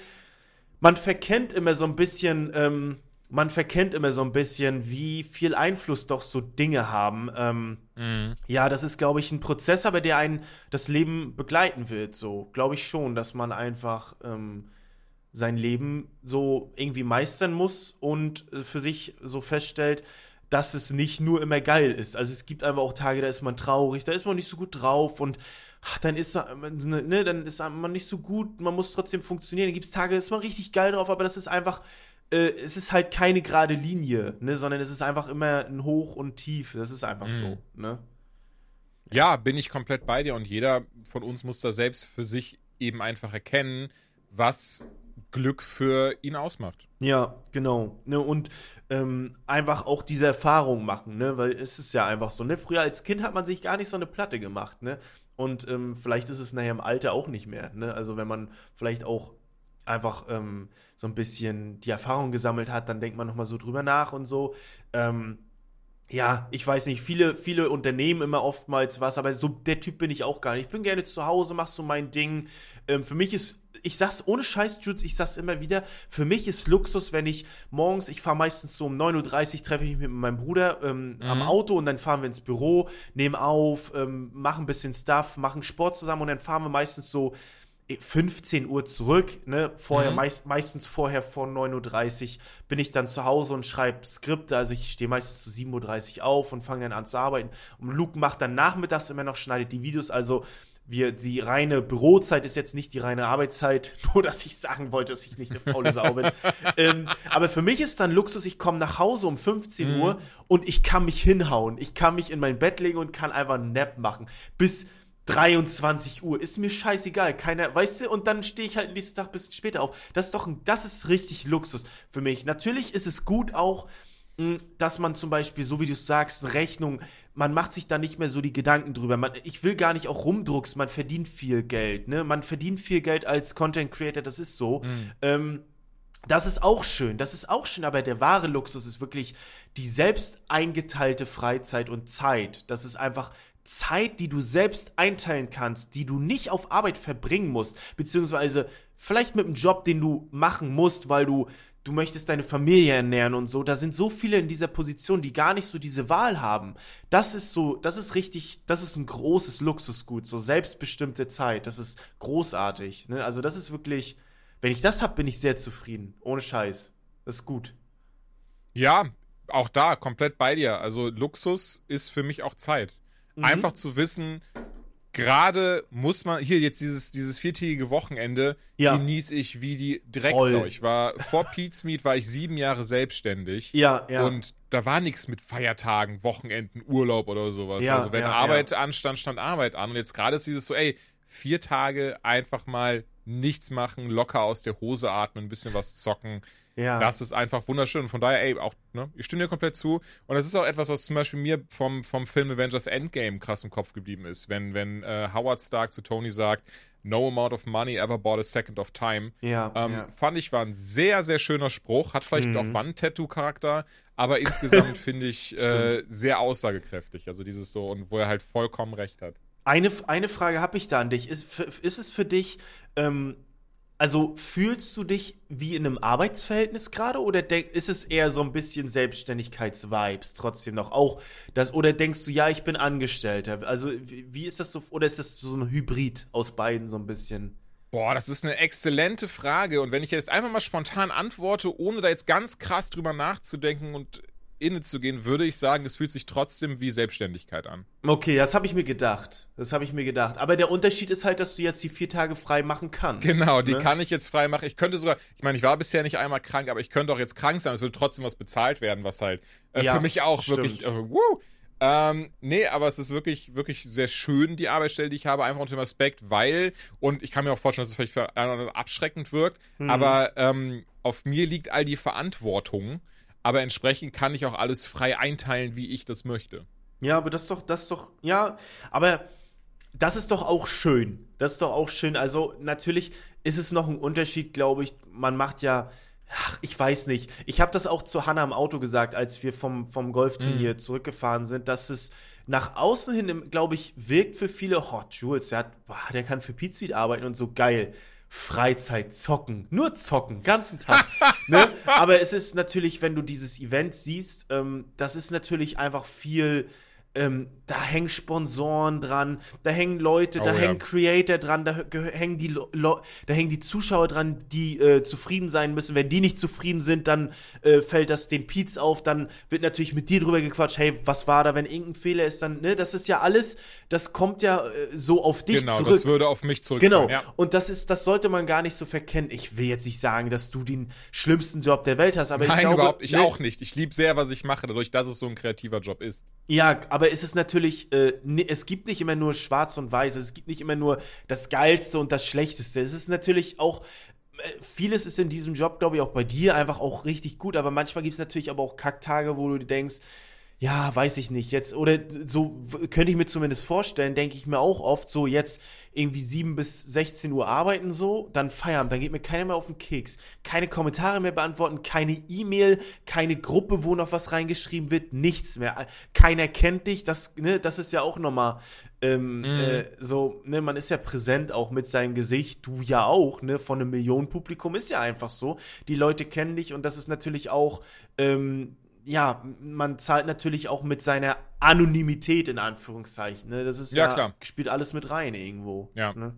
man verkennt immer so ein bisschen, ähm, man verkennt immer so ein bisschen, wie viel Einfluss doch so Dinge haben. Ähm, mhm. Ja, das ist, glaube ich, ein Prozess, aber der einen das Leben begleiten wird. So, glaube ich schon, dass man einfach ähm, sein Leben so irgendwie meistern muss und äh, für sich so feststellt, dass es nicht nur immer geil ist. Also es gibt einfach auch Tage, da ist man traurig, da ist man nicht so gut drauf und ach, dann ist ne, dann ist man nicht so gut, man muss trotzdem funktionieren. Dann gibt es Tage, da ist man richtig geil drauf, aber das ist einfach, äh, es ist halt keine gerade Linie, ne, sondern es ist einfach immer ein Hoch und Tief. Das ist einfach mhm. so, ne? Ja, bin ich komplett bei dir und jeder von uns muss da selbst für sich eben einfach erkennen, was Glück für ihn ausmacht. Ja, genau. Ne, und ähm, einfach auch diese Erfahrung machen, ne? Weil es ist ja einfach so, ne? Früher als Kind hat man sich gar nicht so eine Platte gemacht, ne? Und ähm, vielleicht ist es nachher im Alter auch nicht mehr, ne? Also wenn man vielleicht auch einfach ähm, so ein bisschen die Erfahrung gesammelt hat, dann denkt man nochmal so drüber nach und so. Ähm, ja, ich weiß nicht, viele, viele Unternehmen immer oftmals was, aber so der Typ bin ich auch gar nicht. Ich bin gerne zu Hause, mach so mein Ding. Ähm, für mich ist, ich sag's ohne Scheiß, Jules, ich sag's immer wieder, für mich ist Luxus, wenn ich morgens, ich fahre meistens so um 9.30 Uhr, treffe ich mich mit meinem Bruder ähm, mhm. am Auto und dann fahren wir ins Büro, nehmen auf, ähm, machen ein bisschen Stuff, machen Sport zusammen und dann fahren wir meistens so 15 Uhr zurück, ne? Vorher, mhm. meist, meistens vorher vor 9.30 Uhr bin ich dann zu Hause und schreibe Skripte. Also ich stehe meistens zu 7.30 Uhr auf und fange dann an zu arbeiten. Und Luke macht dann nachmittags immer noch, schneidet die Videos. Also wir, die reine Bürozeit ist jetzt nicht die reine Arbeitszeit, nur dass ich sagen wollte, dass ich nicht eine faule Sau bin. ähm, aber für mich ist dann Luxus, ich komme nach Hause um 15 mhm. Uhr und ich kann mich hinhauen. Ich kann mich in mein Bett legen und kann einfach einen Nap machen. Bis 23 Uhr, ist mir scheißegal, keiner, weißt du, und dann stehe ich halt nächsten Tag ein bisschen später auf. Das ist doch, ein, das ist richtig Luxus für mich. Natürlich ist es gut auch, hm, dass man zum Beispiel, so wie du sagst, Rechnung, man macht sich da nicht mehr so die Gedanken drüber. Man, ich will gar nicht auch rumdruckst, man verdient viel Geld, ne? Man verdient viel Geld als Content Creator, das ist so. Mhm. Ähm, das ist auch schön, das ist auch schön, aber der wahre Luxus ist wirklich die selbst eingeteilte Freizeit und Zeit. Das ist einfach Zeit, die du selbst einteilen kannst, die du nicht auf Arbeit verbringen musst, beziehungsweise vielleicht mit einem Job, den du machen musst, weil du du möchtest deine Familie ernähren und so. Da sind so viele in dieser Position, die gar nicht so diese Wahl haben. Das ist so, das ist richtig, das ist ein großes Luxusgut, so selbstbestimmte Zeit. Das ist großartig. Ne? Also das ist wirklich, wenn ich das hab, bin ich sehr zufrieden. Ohne Scheiß. Das ist gut. Ja, auch da komplett bei dir. Also Luxus ist für mich auch Zeit. Mhm. Einfach zu wissen, gerade muss man, hier jetzt dieses, dieses viertägige Wochenende ja. genieße ich wie die Drecksau. Ich war, vor Pete's Meet war ich sieben Jahre selbstständig. Ja, ja. Und da war nichts mit Feiertagen, Wochenenden, Urlaub oder sowas. Ja, also wenn ja, Arbeit anstand, stand Arbeit an. Und jetzt gerade ist dieses so, ey, vier Tage einfach mal nichts machen, locker aus der Hose atmen, ein bisschen was zocken. Ja. Das ist einfach wunderschön. Und von daher, ey, auch, ne, ich stimme dir komplett zu. Und das ist auch etwas, was zum Beispiel mir vom, vom Film Avengers Endgame krass im Kopf geblieben ist. Wenn, wenn äh, Howard Stark zu Tony sagt, No amount of money ever bought a second of time. Ja, ähm, ja. Fand ich war ein sehr, sehr schöner Spruch. Hat vielleicht mhm. auch Wand-Tattoo-Charakter, aber insgesamt finde ich äh, sehr aussagekräftig. Also dieses so, und wo er halt vollkommen recht hat. Eine, eine Frage habe ich da an dich. Ist, ist es für dich ähm, also fühlst du dich wie in einem Arbeitsverhältnis gerade oder ist es eher so ein bisschen Selbstständigkeitsvibes trotzdem noch? Auch das oder denkst du ja ich bin Angestellter? Also wie, wie ist das so oder ist das so ein Hybrid aus beiden so ein bisschen? Boah, das ist eine exzellente Frage. Und wenn ich jetzt einfach mal spontan antworte ohne da jetzt ganz krass drüber nachzudenken und inne zu gehen, würde ich sagen, es fühlt sich trotzdem wie Selbstständigkeit an. Okay, das habe ich mir gedacht. Das habe ich mir gedacht. Aber der Unterschied ist halt, dass du jetzt die vier Tage frei machen kannst. Genau, die ne? kann ich jetzt frei machen. Ich könnte sogar, ich meine, ich war bisher nicht einmal krank, aber ich könnte auch jetzt krank sein. Es würde trotzdem was bezahlt werden, was halt äh, ja, für mich auch stimmt. wirklich. Äh, woo, ähm, nee, aber es ist wirklich, wirklich sehr schön, die Arbeitsstelle, die ich habe, einfach unter dem Aspekt, weil, und ich kann mir auch vorstellen, dass es vielleicht für einen oder anderen abschreckend wirkt, mhm. aber ähm, auf mir liegt all die Verantwortung aber entsprechend kann ich auch alles frei einteilen, wie ich das möchte. Ja, aber das ist doch, das ist doch, ja, aber das ist doch auch schön. Das ist doch auch schön. Also natürlich ist es noch ein Unterschied, glaube ich. Man macht ja, ach, ich weiß nicht. Ich habe das auch zu Hannah im Auto gesagt, als wir vom, vom Golfturnier mhm. zurückgefahren sind, dass es nach außen hin, glaube ich, wirkt für viele, oh, Jules, der, hat, boah, der kann für Pizza arbeiten und so geil. Freizeit zocken. Nur zocken, ganzen Tag. ne? Aber es ist natürlich, wenn du dieses Event siehst, ähm, das ist natürlich einfach viel ähm, da hängen Sponsoren dran, da hängen Leute, oh, da ja. hängen Creator dran, da hängen die, da hängen die Zuschauer dran, die äh, zufrieden sein müssen. Wenn die nicht zufrieden sind, dann äh, fällt das den Piets auf, dann wird natürlich mit dir drüber gequatscht, hey, was war da, wenn irgendein Fehler ist, dann, ne, das ist ja alles, das kommt ja äh, so auf dich genau, zurück. Genau, das würde auf mich zurück. Genau, ja. und das ist, das sollte man gar nicht so verkennen. Ich will jetzt nicht sagen, dass du den schlimmsten Job der Welt hast, aber Nein, ich glaube... überhaupt, ich ne, auch nicht. Ich liebe sehr, was ich mache, dadurch, dass es so ein kreativer Job ist. Ja, aber es ist natürlich, äh, es gibt nicht immer nur schwarz und weiß, es gibt nicht immer nur das Geilste und das Schlechteste. Es ist natürlich auch, äh, vieles ist in diesem Job, glaube ich, auch bei dir einfach auch richtig gut, aber manchmal gibt es natürlich aber auch Kacktage, wo du denkst, ja, weiß ich nicht, jetzt, oder so könnte ich mir zumindest vorstellen, denke ich mir auch oft so, jetzt irgendwie 7 bis 16 Uhr arbeiten so, dann feiern, dann geht mir keiner mehr auf den Keks. Keine Kommentare mehr beantworten, keine E-Mail, keine Gruppe, wo noch was reingeschrieben wird, nichts mehr. Keiner kennt dich, das, ne, das ist ja auch nochmal ähm, mm. äh, so, ne, man ist ja präsent auch mit seinem Gesicht, du ja auch, ne, von einem Millionenpublikum ist ja einfach so. Die Leute kennen dich und das ist natürlich auch, ähm, ja, man zahlt natürlich auch mit seiner Anonymität in Anführungszeichen. Ne? Das ist ja, ja klar. spielt alles mit rein irgendwo. Ja. Ne?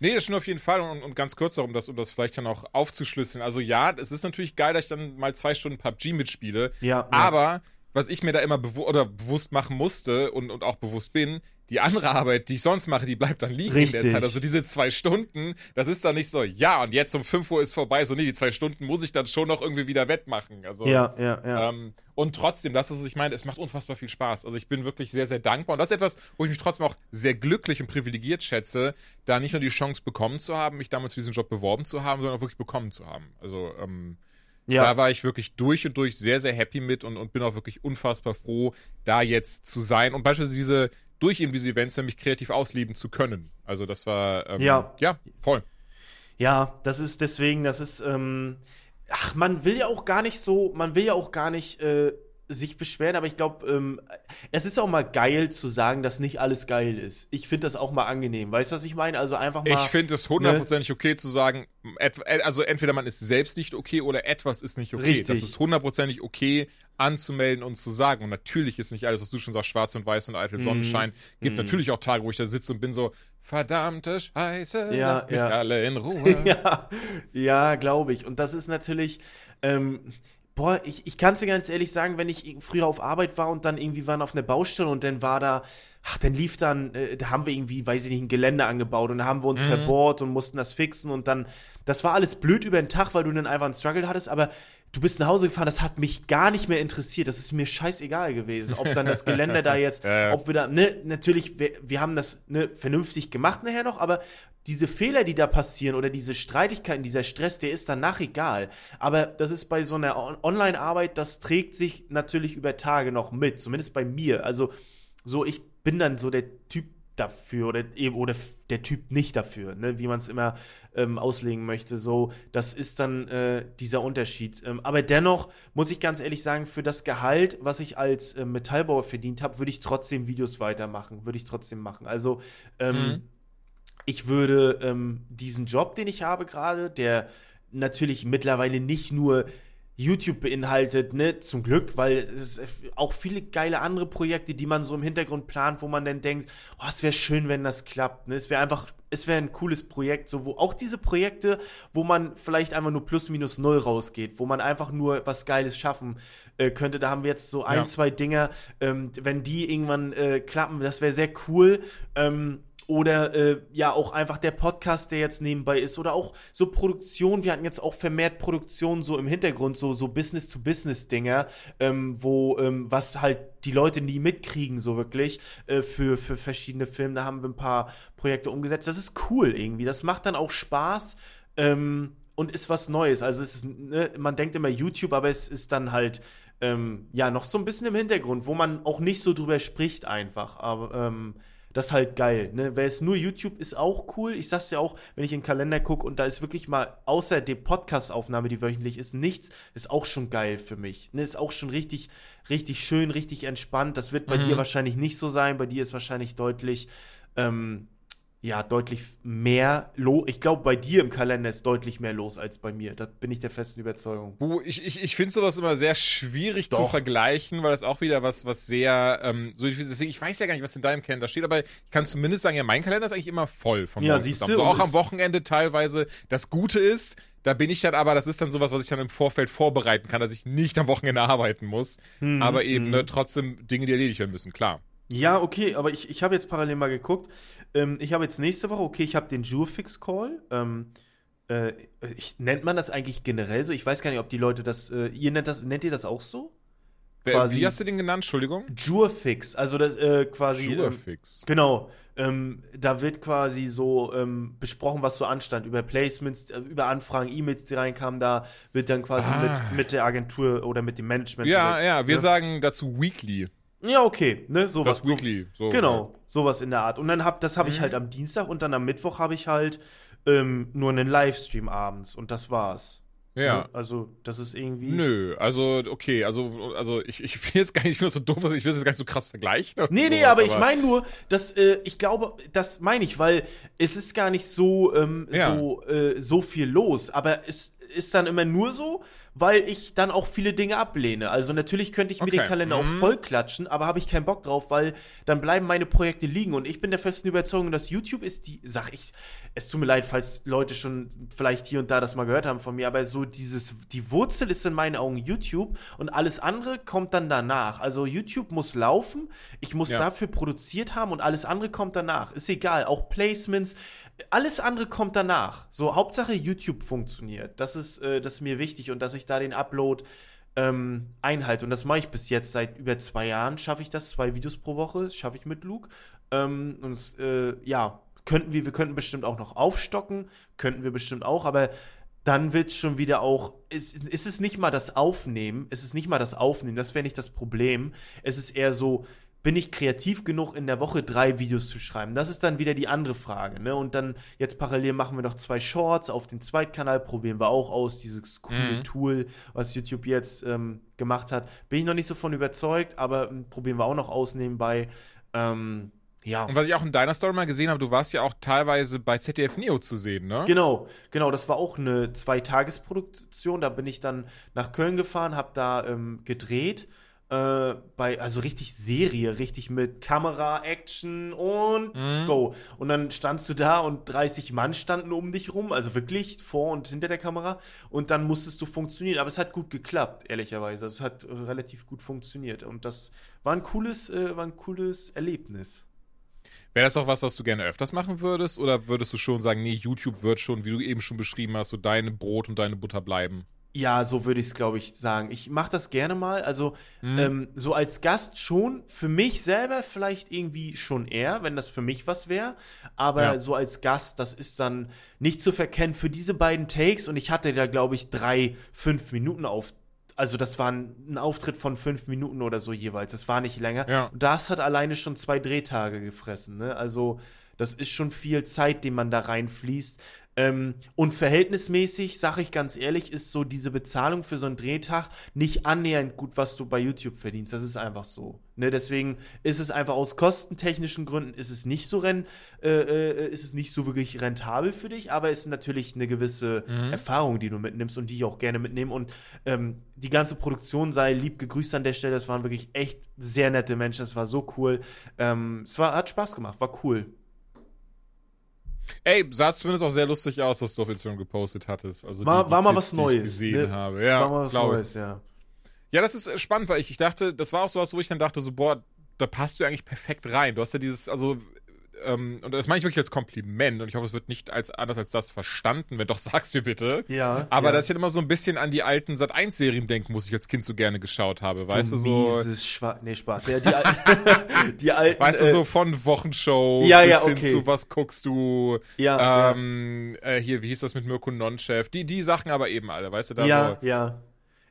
Nee, das schon auf jeden Fall. Und, und ganz kurz um das, um das vielleicht dann auch aufzuschlüsseln. Also ja, es ist natürlich geil, dass ich dann mal zwei Stunden PUBG mitspiele. Ja. Aber ja. Was ich mir da immer bewu oder bewusst machen musste und, und auch bewusst bin, die andere Arbeit, die ich sonst mache, die bleibt dann liegen Richtig. in der Zeit. Also diese zwei Stunden, das ist dann nicht so, ja, und jetzt um 5 Uhr ist vorbei. So, nee, die zwei Stunden muss ich dann schon noch irgendwie wieder wettmachen. Also, ja, ja, ja. Ähm, und trotzdem, das ist, was ich meine, es macht unfassbar viel Spaß. Also ich bin wirklich sehr, sehr dankbar. Und das ist etwas, wo ich mich trotzdem auch sehr glücklich und privilegiert schätze, da nicht nur die Chance bekommen zu haben, mich damals für diesen Job beworben zu haben, sondern auch wirklich bekommen zu haben. Also, ähm, ja. Da war ich wirklich durch und durch sehr, sehr happy mit und, und bin auch wirklich unfassbar froh, da jetzt zu sein. Und beispielsweise diese, durch eben diese Events nämlich kreativ ausleben zu können. Also das war ähm, ja. ja voll. Ja, das ist deswegen, das ist ähm, ach, man will ja auch gar nicht so, man will ja auch gar nicht äh, sich beschweren, aber ich glaube, ähm, es ist auch mal geil zu sagen, dass nicht alles geil ist. Ich finde das auch mal angenehm. Weißt du, was ich meine? Also einfach mal. Ich finde es hundertprozentig ne? okay zu sagen, also entweder man ist selbst nicht okay oder etwas ist nicht okay. Richtig. Das ist hundertprozentig okay anzumelden und zu sagen. Und natürlich ist nicht alles, was du schon sagst, schwarz und weiß und eitel Sonnenschein. Mm. Gibt mm. natürlich auch Tage, wo ich da sitze und bin so, verdammte Scheiße, ja, lasst mich ja. alle in Ruhe. ja, ja glaube ich. Und das ist natürlich, ähm, Boah, ich, ich kann es dir ganz ehrlich sagen, wenn ich früher auf Arbeit war und dann irgendwie waren auf einer Baustelle und dann war da, ach, dann lief dann, äh, da haben wir irgendwie, weiß ich nicht, ein Gelände angebaut und da haben wir uns mhm. verbohrt und mussten das fixen und dann, das war alles blöd über den Tag, weil du dann einfach einen Struggle hattest, aber du bist nach Hause gefahren, das hat mich gar nicht mehr interessiert. Das ist mir scheißegal gewesen, ob dann das Gelände da jetzt, ja, ja. ob wir da, ne, natürlich, wir, wir haben das ne, vernünftig gemacht nachher noch, aber diese Fehler, die da passieren oder diese Streitigkeiten, dieser Stress, der ist danach egal. Aber das ist bei so einer Online-Arbeit, das trägt sich natürlich über Tage noch mit, zumindest bei mir. Also so, ich bin dann so der Typ dafür oder eben oder der Typ nicht dafür, ne, wie man es immer ähm, auslegen möchte. So, das ist dann äh, dieser Unterschied. Ähm, aber dennoch muss ich ganz ehrlich sagen, für das Gehalt, was ich als äh, Metallbauer verdient habe, würde ich trotzdem Videos weitermachen, würde ich trotzdem machen. Also ähm, mhm. Ich würde ähm, diesen Job, den ich habe gerade, der natürlich mittlerweile nicht nur YouTube beinhaltet, ne, zum Glück, weil es auch viele geile andere Projekte, die man so im Hintergrund plant, wo man dann denkt, oh, es wäre schön, wenn das klappt, ne, es wäre einfach, es wäre ein cooles Projekt, so, wo auch diese Projekte, wo man vielleicht einfach nur plus minus null rausgeht, wo man einfach nur was Geiles schaffen äh, könnte, da haben wir jetzt so ein, ja. zwei Dinger, ähm, wenn die irgendwann äh, klappen, das wäre sehr cool, ähm, oder äh, ja auch einfach der Podcast, der jetzt nebenbei ist oder auch so Produktion. Wir hatten jetzt auch vermehrt Produktion so im Hintergrund, so so Business-to-Business-Dinger, ähm, wo ähm, was halt die Leute nie mitkriegen so wirklich äh, für für verschiedene Filme. Da haben wir ein paar Projekte umgesetzt. Das ist cool irgendwie. Das macht dann auch Spaß. Ähm, und ist was Neues. Also es ist, ne, man denkt immer YouTube, aber es ist dann halt ähm, ja noch so ein bisschen im Hintergrund, wo man auch nicht so drüber spricht einfach. Aber ähm, das ist halt geil. Ne? Wer es nur YouTube ist auch cool. Ich sag's ja auch, wenn ich in den Kalender gucke und da ist wirklich mal außer der Podcast-Aufnahme, die wöchentlich ist, nichts, ist auch schon geil für mich. Ne? Ist auch schon richtig, richtig schön, richtig entspannt. Das wird bei mhm. dir wahrscheinlich nicht so sein. Bei dir ist wahrscheinlich deutlich ähm, ja deutlich mehr los. Ich glaube, bei dir im Kalender ist deutlich mehr los als bei mir. Da bin ich der festen Überzeugung. Uh, ich ich, ich finde sowas immer sehr schwierig Doch. zu vergleichen, weil das auch wieder was, was sehr, ähm, so deswegen, ich weiß ja gar nicht, was in deinem Kalender steht, aber ich kann zumindest sagen, ja, mein Kalender ist eigentlich immer voll von Ja, siehst du. So auch am Wochenende teilweise. Das Gute ist, da bin ich dann aber, das ist dann sowas, was ich dann im Vorfeld vorbereiten kann, dass ich nicht am Wochenende arbeiten muss, hm, aber eben hm. ne, trotzdem Dinge, die erledigt werden müssen, klar. Ja, okay, aber ich, ich habe jetzt parallel mal geguckt. Ähm, ich habe jetzt nächste Woche, okay, ich habe den Jurfix-Call. Ähm, äh, ich, nennt man das eigentlich generell so? Ich weiß gar nicht, ob die Leute das, äh, ihr nennt das, nennt ihr das auch so? quasi. Wie hast du den genannt? Entschuldigung? Jurfix, also das äh, quasi. Ähm, Jurfix. Ähm, genau. Ähm, da wird quasi so ähm, besprochen, was so anstand, über Placements, äh, über Anfragen, E-Mails, die reinkamen, da wird dann quasi ah. mit, mit der Agentur oder mit dem Management. Ja, mit, ja, wir ne? sagen dazu Weekly. Ja, okay, ne, sowas. Das Weekly, so. Genau, sowas in der Art. Und dann hab, das habe ich mhm. halt am Dienstag und dann am Mittwoch habe ich halt ähm, nur einen Livestream abends und das war's. Ja. Ne? Also, das ist irgendwie. Nö, also, okay, also, also ich, ich will jetzt gar nicht, ich will so doof, ich will das gar nicht so krass vergleichen. Nee, nee, sowas, aber, ich meine nur, dass, äh, ich glaube, das meine ich, weil es ist gar nicht so, ähm, ja. so, äh, so viel los, aber es ist dann immer nur so, weil ich dann auch viele Dinge ablehne. Also natürlich könnte ich mir okay. den Kalender mhm. auch voll klatschen, aber habe ich keinen Bock drauf, weil dann bleiben meine Projekte liegen. Und ich bin der festen Überzeugung, dass YouTube ist die, sag ich, es tut mir leid, falls Leute schon vielleicht hier und da das mal gehört haben von mir, aber so dieses, die Wurzel ist in meinen Augen YouTube und alles andere kommt dann danach. Also YouTube muss laufen, ich muss ja. dafür produziert haben und alles andere kommt danach. Ist egal, auch Placements, alles andere kommt danach. So, Hauptsache YouTube funktioniert. Das ist, äh, das ist mir wichtig und dass ich da den Upload ähm, einhalte. Und das mache ich bis jetzt seit über zwei Jahren. Schaffe ich das, zwei Videos pro Woche, schaffe ich mit Luke. Ähm, und äh, ja, könnten wir, wir könnten bestimmt auch noch aufstocken, könnten wir bestimmt auch, aber dann wird schon wieder auch, ist, ist es nicht mal das Aufnehmen, ist es nicht mal das Aufnehmen, das wäre nicht das Problem. Es ist eher so, bin ich kreativ genug, in der Woche drei Videos zu schreiben? Das ist dann wieder die andere Frage. Ne? Und dann jetzt parallel machen wir noch zwei Shorts auf dem Zweitkanal, probieren wir auch aus, dieses coole mhm. Tool, was YouTube jetzt ähm, gemacht hat. Bin ich noch nicht so von überzeugt, aber ähm, probieren wir auch noch aus nebenbei. Ähm, ja. Und was ich auch in deiner Story mal gesehen habe, du warst ja auch teilweise bei ZDF Neo zu sehen, ne? Genau, genau. Das war auch eine Zweitagesproduktion. Da bin ich dann nach Köln gefahren, habe da ähm, gedreht äh, bei, also richtig Serie, richtig mit Kamera, Action und mhm. go. Und dann standst du da und 30 Mann standen um dich rum, also wirklich vor und hinter der Kamera. Und dann musstest du funktionieren. Aber es hat gut geklappt, ehrlicherweise. Also es hat relativ gut funktioniert. Und das war ein cooles, äh, war ein cooles Erlebnis. Wäre das auch was, was du gerne öfters machen würdest? Oder würdest du schon sagen, nee, YouTube wird schon, wie du eben schon beschrieben hast, so deine Brot und deine Butter bleiben? Ja, so würde ich es, glaube ich, sagen. Ich mache das gerne mal. Also mhm. ähm, so als Gast schon. Für mich selber vielleicht irgendwie schon eher, wenn das für mich was wäre. Aber ja. so als Gast, das ist dann nicht zu verkennen für diese beiden Takes. Und ich hatte da, glaube ich, drei, fünf Minuten auf. Also das war ein, ein, Auftritt von fünf Minuten oder so jeweils. Das war nicht länger. Ja. Und das hat alleine schon zwei Drehtage gefressen. Ne? Also das ist schon viel Zeit, die man da reinfließt. Ähm, und verhältnismäßig, sage ich ganz ehrlich, ist so diese Bezahlung für so einen Drehtag nicht annähernd gut, was du bei YouTube verdienst. Das ist einfach so. Ne? Deswegen ist es einfach aus kostentechnischen Gründen ist es nicht so renn, äh, äh, ist es nicht so wirklich rentabel für dich, aber es ist natürlich eine gewisse mhm. Erfahrung, die du mitnimmst und die ich auch gerne mitnehme. Und ähm, die ganze Produktion sei lieb gegrüßt an der Stelle. Das waren wirklich echt sehr nette Menschen. Das war so cool. Ähm, es war, hat Spaß gemacht, war cool. Ey, sah zumindest auch sehr lustig aus, was du auf Instagram gepostet hattest. Also war, die, die war mal was Neues. gesehen ne? habe. Ja, war mal was Neues, ja. Ja, das ist äh, spannend, weil ich, ich dachte, das war auch sowas, wo ich dann dachte, so, boah, da passt du eigentlich perfekt rein. Du hast ja dieses, also ähm, und das meine ich wirklich als Kompliment und ich hoffe, es wird nicht als anders als das verstanden, wenn doch, sag's mir bitte. Ja. Aber ja. dass ich halt immer so ein bisschen an die alten Sat1-Serien denken muss, ich als Kind so gerne geschaut habe, weißt du, so. Dieses Schwa nee, Spaß. Ja, die, alten, die alten. Weißt du, so äh, von Wochenshow ja, bis ja, okay. hin zu Was guckst du? Ja. Ähm, ja. Äh, hier, wie hieß das mit Mirko Nonchef? Die, die Sachen aber eben alle, weißt du, da Ja, so, ja.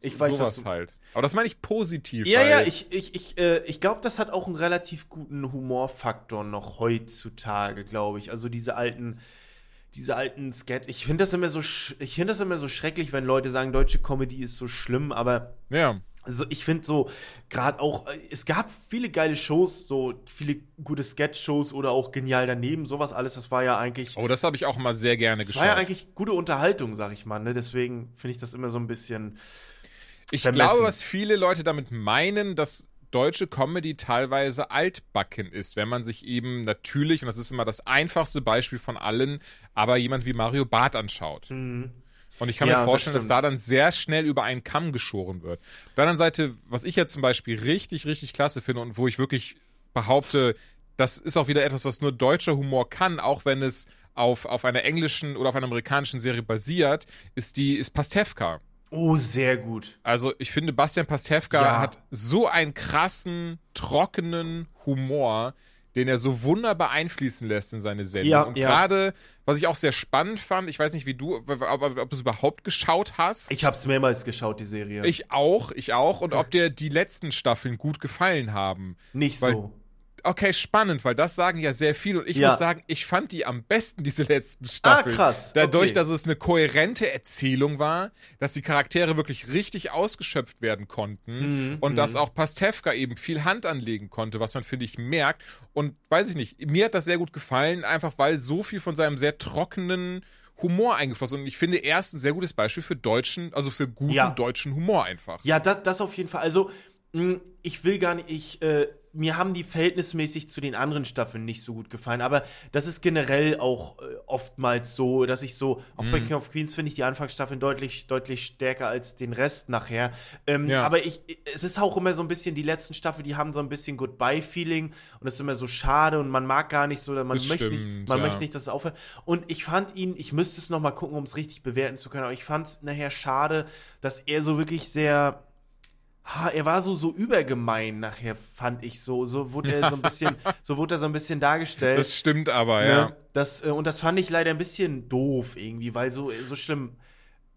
Ich weiß, sowas was du, halt. Aber das meine ich positiv. Ja, ja, ich, ich, ich, äh, ich glaube, das hat auch einen relativ guten Humorfaktor noch heutzutage, glaube ich. Also diese alten, diese alten Sketch. Ich finde das immer so, ich finde das immer so schrecklich, wenn Leute sagen, deutsche Comedy ist so schlimm, aber. Ja. Also ich finde so, gerade auch, äh, es gab viele geile Shows, so viele gute Sketch-Shows oder auch genial daneben, sowas alles, das war ja eigentlich. Oh, das habe ich auch mal sehr gerne geschaut. Das war ja eigentlich gute Unterhaltung, sag ich mal, ne? Deswegen finde ich das immer so ein bisschen ich vermessen. glaube, was viele Leute damit meinen, dass deutsche Comedy teilweise altbacken ist, wenn man sich eben natürlich, und das ist immer das einfachste Beispiel von allen, aber jemand wie Mario Barth anschaut. Mhm. Und ich kann ja, mir vorstellen, das dass da dann sehr schnell über einen Kamm geschoren wird. Auf der anderen Seite, was ich jetzt zum Beispiel richtig, richtig klasse finde und wo ich wirklich behaupte, das ist auch wieder etwas, was nur deutscher Humor kann, auch wenn es auf, auf einer englischen oder auf einer amerikanischen Serie basiert, ist die, ist Pastewka. Oh, sehr gut. Also ich finde, Bastian Pastewka ja. hat so einen krassen, trockenen Humor, den er so wunderbar einfließen lässt in seine Sendung. Ja, und ja. gerade, was ich auch sehr spannend fand, ich weiß nicht, wie du, ob, ob, ob du es überhaupt geschaut hast. Ich habe es mehrmals geschaut, die Serie. Ich auch, ich auch. Und ob dir die letzten Staffeln gut gefallen haben. Nicht Weil so okay, spannend, weil das sagen ja sehr viel und ich ja. muss sagen, ich fand die am besten, diese letzten Staffeln. Ah, krass. Dadurch, okay. dass es eine kohärente Erzählung war, dass die Charaktere wirklich richtig ausgeschöpft werden konnten mhm. und dass mhm. auch Pastewka eben viel Hand anlegen konnte, was man, finde ich, merkt. Und weiß ich nicht, mir hat das sehr gut gefallen, einfach weil so viel von seinem sehr trockenen Humor eingeflossen. Und ich finde, er ist ein sehr gutes Beispiel für deutschen, also für guten ja. deutschen Humor einfach. Ja, das, das auf jeden Fall. Also, hm, ich will gar nicht, ich, äh, mir haben die verhältnismäßig zu den anderen Staffeln nicht so gut gefallen, aber das ist generell auch äh, oftmals so, dass ich so, auch mm. bei mhm. King of Queens finde ich die Anfangsstaffeln deutlich, deutlich stärker als den Rest nachher. Ähm, ja. Aber ich, es ist auch immer so ein bisschen, die letzten Staffeln, die haben so ein bisschen Goodbye-Feeling und es ist immer so schade und man mag gar nicht so, man das möchte stimmt, nicht, man ja. möchte nicht, dass es aufhört. Und ich fand ihn, ich müsste es nochmal gucken, um es richtig bewerten zu können, aber ich fand es nachher schade, dass er so wirklich sehr, ha, er war so, so übergemein nachher, fand ich so. So wurde er so ein bisschen, so wurde er so ein bisschen dargestellt. Das stimmt aber, ne? ja. Das, äh, und das fand ich leider ein bisschen doof irgendwie, weil so, so schlimm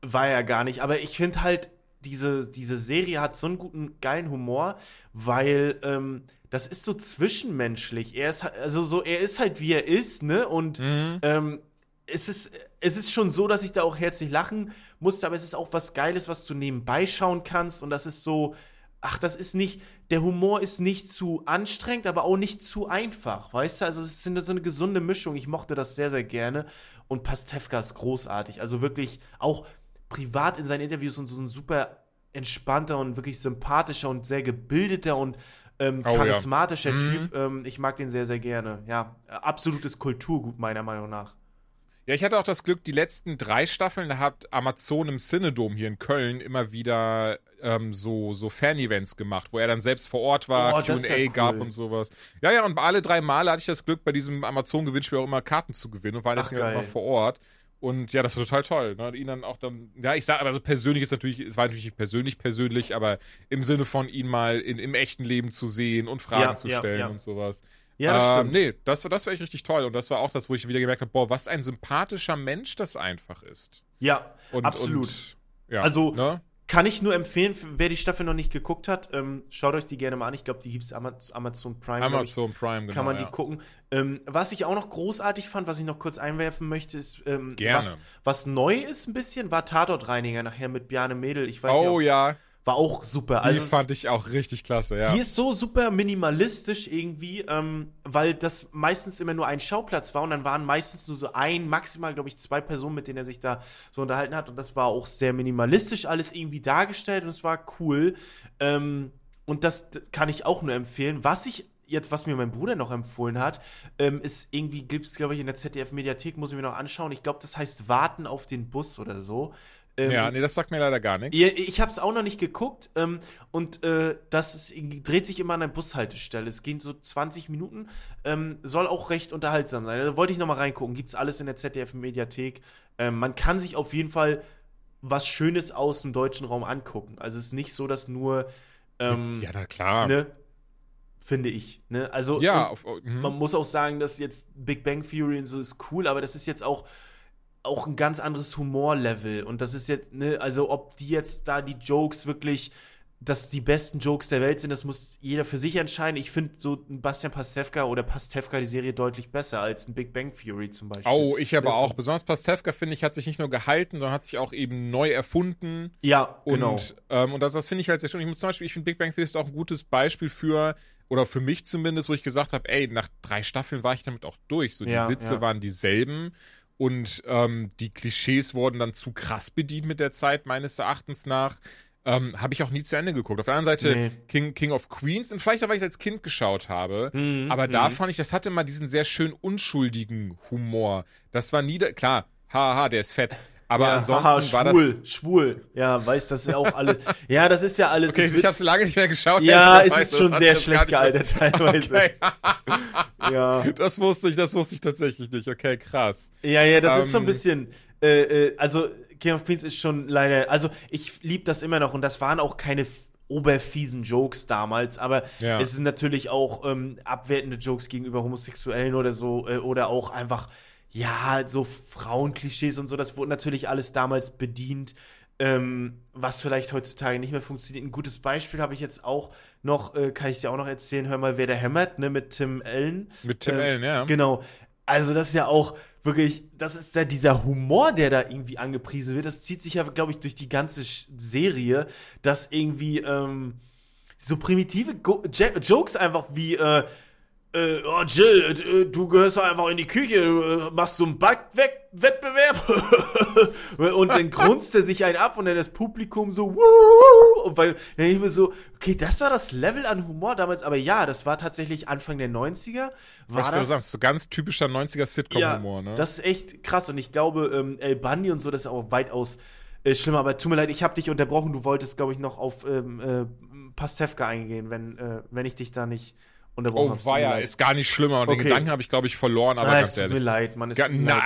war er gar nicht. Aber ich finde halt, diese, diese Serie hat so einen guten, geilen Humor, weil ähm, das ist so zwischenmenschlich. Er ist also so, er ist halt wie er ist, ne? Und mhm. ähm, es ist, es ist schon so, dass ich da auch herzlich lachen musste, aber es ist auch was Geiles, was du nebenbei schauen kannst. Und das ist so, ach, das ist nicht, der Humor ist nicht zu anstrengend, aber auch nicht zu einfach, weißt du? Also es ist so eine gesunde Mischung. Ich mochte das sehr, sehr gerne. Und Pastewka ist großartig. Also wirklich auch privat in seinen Interviews und so ein super entspannter und wirklich sympathischer und sehr gebildeter und ähm, oh, charismatischer ja. Typ. Mhm. Ähm, ich mag den sehr, sehr gerne. Ja, absolutes Kulturgut meiner Meinung nach. Ja, ich hatte auch das Glück, die letzten drei Staffeln, da hat Amazon im Cinedom hier in Köln immer wieder ähm, so, so Fan-Events gemacht, wo er dann selbst vor Ort war, oh, QA ja gab und sowas. Ja, ja, und alle drei Male hatte ich das Glück, bei diesem Amazon-Gewinnspiel auch immer Karten zu gewinnen und war deswegen immer vor Ort. Und ja, das war total toll. Ne? Ihn dann auch dann, ja, ich sag, also persönlich ist natürlich, es war natürlich persönlich persönlich, aber im Sinne von ihn mal in, im echten Leben zu sehen und Fragen ja, zu stellen ja, ja. und sowas. Ja, das ähm, stimmt. Nee, das, das war echt richtig toll. Und das war auch das, wo ich wieder gemerkt habe, boah, was ein sympathischer Mensch das einfach ist. Ja, und, absolut. Und, ja, also, ne? kann ich nur empfehlen, wer die Staffel noch nicht geguckt hat, ähm, schaut euch die gerne mal an. Ich glaube, die gibt es Amazon Prime. Amazon ich, Prime, genau. Kann man die gucken. Ähm, was ich auch noch großartig fand, was ich noch kurz einwerfen möchte, ist, ähm, gerne. Was, was neu ist ein bisschen, war Tatortreiniger nachher mit Bjarne Mädel. Ich weiß oh nicht, ja war auch super. Die also fand ich auch richtig klasse, ja. Die ist so super minimalistisch irgendwie, ähm, weil das meistens immer nur ein Schauplatz war und dann waren meistens nur so ein, maximal, glaube ich, zwei Personen, mit denen er sich da so unterhalten hat und das war auch sehr minimalistisch alles irgendwie dargestellt und es war cool. Ähm, und das kann ich auch nur empfehlen. Was ich jetzt, was mir mein Bruder noch empfohlen hat, ähm, ist irgendwie, gibt es, glaube ich, in der ZDF-Mediathek, muss ich mir noch anschauen. Ich glaube, das heißt Warten auf den Bus oder so. Ähm, ja, nee, das sagt mir leider gar nichts. Ich habe es auch noch nicht geguckt ähm, und äh, das ist, dreht sich immer an einer Bushaltestelle. Es gehen so 20 Minuten, ähm, soll auch recht unterhaltsam sein. Da wollte ich noch mal reingucken. Gibt es alles in der ZDF-Mediathek. Ähm, man kann sich auf jeden Fall was Schönes aus dem deutschen Raum angucken. Also es ist nicht so, dass nur ähm, ja, na klar. Ne, finde ich. Ne? Also ja, auf, mhm. man muss auch sagen, dass jetzt Big Bang Theory und so ist cool, aber das ist jetzt auch auch ein ganz anderes Humorlevel. Und das ist jetzt, ne, also ob die jetzt da die Jokes wirklich, dass die besten Jokes der Welt sind, das muss jeder für sich entscheiden. Ich finde so ein Bastian Pastewka oder Pastewka die Serie deutlich besser als ein Big Bang Theory zum Beispiel. Oh, ich aber auch. Besonders Pastewka, finde ich, hat sich nicht nur gehalten, sondern hat sich auch eben neu erfunden. Ja, genau. Und, ähm, und das, das finde ich halt sehr schön. Ich muss zum Beispiel, ich finde Big Bang Theory ist auch ein gutes Beispiel für, oder für mich zumindest, wo ich gesagt habe, ey, nach drei Staffeln war ich damit auch durch. So, die ja, Witze ja. waren dieselben und ähm, die Klischees wurden dann zu krass bedient mit der Zeit, meines Erachtens nach. Ähm, habe ich auch nie zu Ende geguckt. Auf der anderen Seite nee. King, King of Queens und vielleicht auch, weil ich es als Kind geschaut habe. Mhm, aber da mhm. fand ich, das hatte mal diesen sehr schön unschuldigen Humor. Das war nie, da, klar, haha, der ist fett. Aber ja, ansonsten haha, schwul, war das. Schwul, ja, weiß das ja auch alles. ja, das ist ja alles. Okay, ich habe lange nicht mehr geschaut. Ja, es ist schon sehr schlecht gealtert teilweise. Okay. ja. Das wusste ich, das wusste ich tatsächlich nicht. Okay, krass. Ja, ja, das ähm, ist so ein ähm, bisschen. Äh, äh, also King of Queens ist schon leider, also ich liebe das immer noch und das waren auch keine oberfiesen Jokes damals, aber ja. es sind natürlich auch ähm, abwertende Jokes gegenüber Homosexuellen oder so äh, oder auch einfach ja so Frauenklischees und so. Das wurde natürlich alles damals bedient, ähm, was vielleicht heutzutage nicht mehr funktioniert. Ein gutes Beispiel habe ich jetzt auch noch, äh, kann ich dir auch noch erzählen. Hör mal, wer der hämmert, ne, mit Tim Allen. Mit Tim ähm, Allen, ja. Genau. Also das ist ja auch wirklich, das ist ja dieser Humor, der da irgendwie angepriesen wird. Das zieht sich ja, glaube ich, durch die ganze Serie, dass irgendwie ähm, so primitive Go Jokes einfach wie äh, äh, oh Jill, äh, du gehörst einfach in die Küche, äh, machst so einen Backwettbewerb und dann grunzt er sich einen ab und dann das Publikum so Wuh! und weil dann ich mir so, okay, das war das Level an Humor damals, aber ja, das war tatsächlich Anfang der 90er. War Was das, sagen, so ganz typischer 90er Sitcom-Humor, ja, ne? Das ist echt krass und ich glaube, ähm, El Bundy und so, das ist auch weitaus äh, schlimmer, aber tut mir leid, ich habe dich unterbrochen, du wolltest, glaube ich, noch auf ähm, äh, Pastewka eingehen, wenn, äh, wenn ich dich da nicht unterbrochen oh, ja, ist gar nicht schlimmer. Und okay. den Gedanken habe ich, glaube ich, verloren, aber ah, ganz ehrlich. Tut mir leid, man ist gar, na,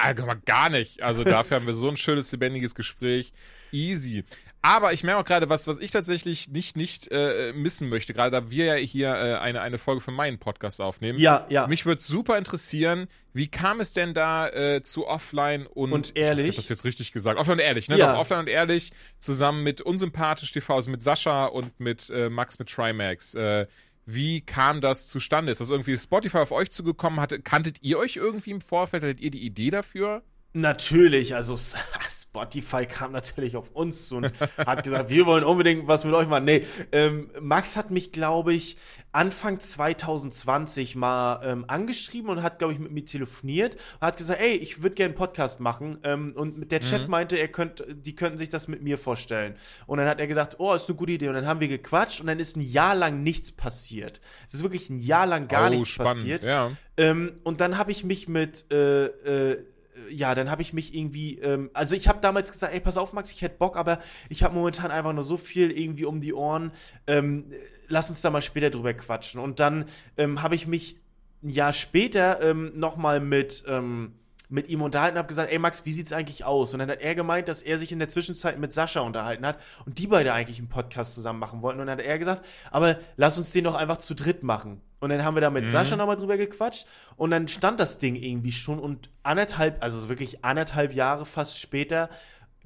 gar nicht. Also dafür haben wir so ein schönes, lebendiges Gespräch. Easy. Aber ich merke auch gerade, was, was ich tatsächlich nicht, nicht äh, missen möchte, gerade da wir ja hier äh, eine, eine Folge für meinen Podcast aufnehmen. Ja, ja. Mich würde super interessieren, wie kam es denn da äh, zu Offline und, und ehrlich? Ich hab das jetzt richtig gesagt. Offline und ehrlich, ne? Ja. Doch, Offline und ehrlich zusammen mit Unsympathisch TV, also mit Sascha und mit äh, Max mit Trimax. Äh, wie kam das zustande? Ist das irgendwie Spotify auf euch zugekommen? Hatte, kanntet ihr euch irgendwie im Vorfeld? Hattet ihr die Idee dafür? Natürlich, also Spotify kam natürlich auf uns zu und hat gesagt, wir wollen unbedingt was mit euch machen. Nee, ähm, Max hat mich, glaube ich, Anfang 2020 mal ähm, angeschrieben und hat, glaube ich, mit mir telefoniert und hat gesagt, ey, ich würde gerne einen Podcast machen. Ähm, und der Chat mhm. meinte, er könnt, die könnten sich das mit mir vorstellen. Und dann hat er gesagt, oh, ist eine gute Idee. Und dann haben wir gequatscht und dann ist ein Jahr lang nichts passiert. Es ist wirklich ein Jahr lang gar oh, nichts spannend, passiert. Ja. Ähm, und dann habe ich mich mit äh, äh, ja, dann habe ich mich irgendwie, ähm, also ich habe damals gesagt, ey, pass auf, Max, ich hätte Bock, aber ich habe momentan einfach nur so viel irgendwie um die Ohren. Ähm, lass uns da mal später drüber quatschen. Und dann ähm, habe ich mich ein Jahr später ähm, nochmal mit, ähm, mit ihm unterhalten und habe gesagt, ey Max, wie sieht's eigentlich aus? Und dann hat er gemeint, dass er sich in der Zwischenzeit mit Sascha unterhalten hat und die beide eigentlich einen Podcast zusammen machen wollten. Und dann hat er gesagt, aber lass uns den doch einfach zu dritt machen. Und dann haben wir da mit mhm. Sascha nochmal drüber gequatscht und dann stand das Ding irgendwie schon und anderthalb, also wirklich anderthalb Jahre fast später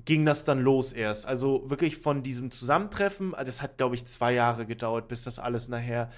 ging das dann los erst. Also wirklich von diesem Zusammentreffen, das hat glaube ich zwei Jahre gedauert, bis das alles nachher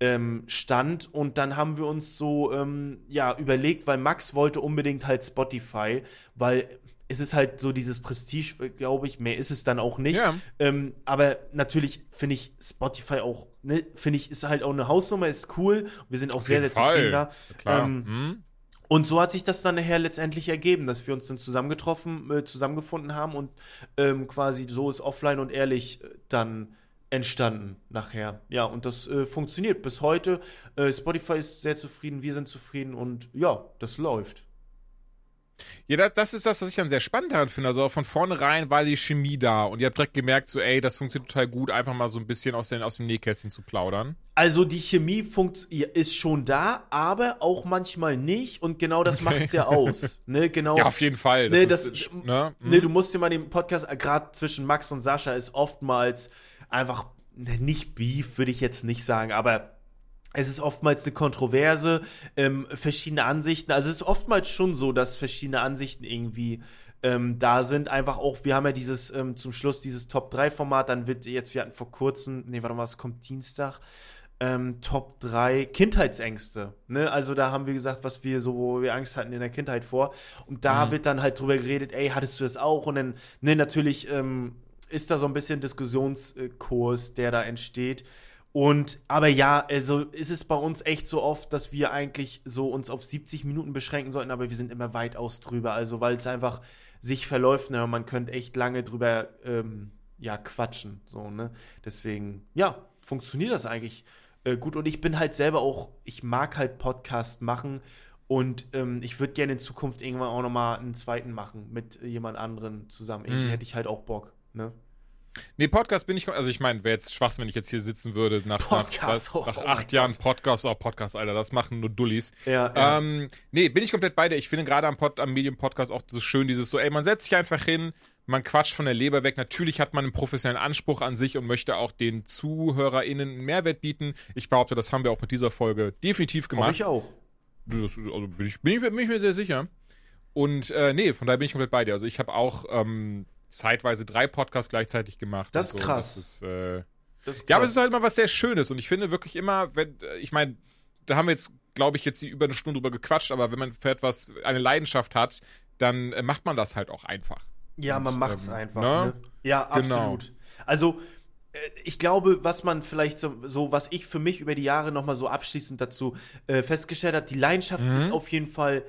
ähm, stand. Und dann haben wir uns so ähm, ja überlegt, weil Max wollte unbedingt halt Spotify, weil es ist halt so dieses Prestige, glaube ich. Mehr ist es dann auch nicht. Ja. Ähm, aber natürlich finde ich Spotify auch, ne, finde ich, ist halt auch eine Hausnummer, ist cool. Wir sind auch Auf sehr, sehr Fall. zufrieden da. Klar. Ähm, hm. Und so hat sich das dann nachher letztendlich ergeben, dass wir uns dann zusammengetroffen, äh, zusammengefunden haben und ähm, quasi so ist offline und ehrlich äh, dann entstanden nachher. Ja, und das äh, funktioniert bis heute. Äh, Spotify ist sehr zufrieden, wir sind zufrieden und ja, das läuft. Ja, das, das, ist das, was ich dann sehr spannend daran finde. Also von vornherein war die Chemie da und ihr habt direkt gemerkt, so, ey, das funktioniert total gut, einfach mal so ein bisschen aus, den, aus dem Nähkästchen zu plaudern. Also die Chemie funkt, ist schon da, aber auch manchmal nicht und genau das okay. macht es ja aus. ne, genau. Ja, auf jeden Fall. Das ne, das, ist, ne? ne, mhm. du musst dir mal den Podcast, äh, gerade zwischen Max und Sascha, ist oftmals einfach, ne, nicht Beef, würde ich jetzt nicht sagen, aber es ist oftmals eine Kontroverse, ähm, verschiedene Ansichten. Also es ist oftmals schon so, dass verschiedene Ansichten irgendwie ähm, da sind. Einfach auch, wir haben ja dieses ähm, zum Schluss dieses Top 3 Format, dann wird jetzt, wir hatten vor kurzem, nee, warte mal, es kommt Dienstag, ähm, Top 3 Kindheitsängste. Ne? Also da haben wir gesagt, was wir so, wo wir Angst hatten in der Kindheit vor. Und da mhm. wird dann halt drüber geredet, ey, hattest du das auch? Und dann, ne, natürlich ähm, ist da so ein bisschen Diskussionskurs, der da entsteht. Und, aber ja, also ist es bei uns echt so oft, dass wir eigentlich so uns auf 70 Minuten beschränken sollten, aber wir sind immer weitaus drüber. Also, weil es einfach sich verläuft, ne, man könnte echt lange drüber, ähm, ja, quatschen, so, ne. Deswegen, ja, funktioniert das eigentlich äh, gut. Und ich bin halt selber auch, ich mag halt Podcast machen und ähm, ich würde gerne in Zukunft irgendwann auch nochmal einen zweiten machen mit jemand anderen zusammen. Irgendwie mm. hätte ich halt auch Bock, ne. Nee, Podcast bin ich, also ich meine, wäre jetzt Schwachsinn, wenn ich jetzt hier sitzen würde nach, Podcast, nach, oh, nach oh acht Jahren Podcast, oh Podcast, Alter, das machen nur Dullis. Ja, ja. Ähm, nee, bin ich komplett bei dir. Ich finde gerade am, Pod, am Medium-Podcast auch so schön dieses so, ey, man setzt sich einfach hin, man quatscht von der Leber weg. Natürlich hat man einen professionellen Anspruch an sich und möchte auch den ZuhörerInnen einen Mehrwert bieten. Ich behaupte, das haben wir auch mit dieser Folge definitiv gemacht. ich auch. Das, also bin ich, bin, ich, bin ich mir sehr sicher. Und äh, nee, von daher bin ich komplett bei dir. Also ich habe auch ähm, zeitweise drei Podcasts gleichzeitig gemacht. Das ist so. krass. Das ist, äh, das ist ja, aber es ist halt mal was sehr Schönes. Und ich finde wirklich immer, wenn, ich meine, da haben wir jetzt, glaube ich, jetzt über eine Stunde drüber gequatscht, aber wenn man für etwas eine Leidenschaft hat, dann äh, macht man das halt auch einfach. Ja, Und, man macht es ähm, einfach. Ne? Ne? Ja, genau. absolut. Genau. Also äh, ich glaube, was man vielleicht so, so, was ich für mich über die Jahre nochmal so abschließend dazu äh, festgestellt hat, die Leidenschaft mhm. ist auf jeden Fall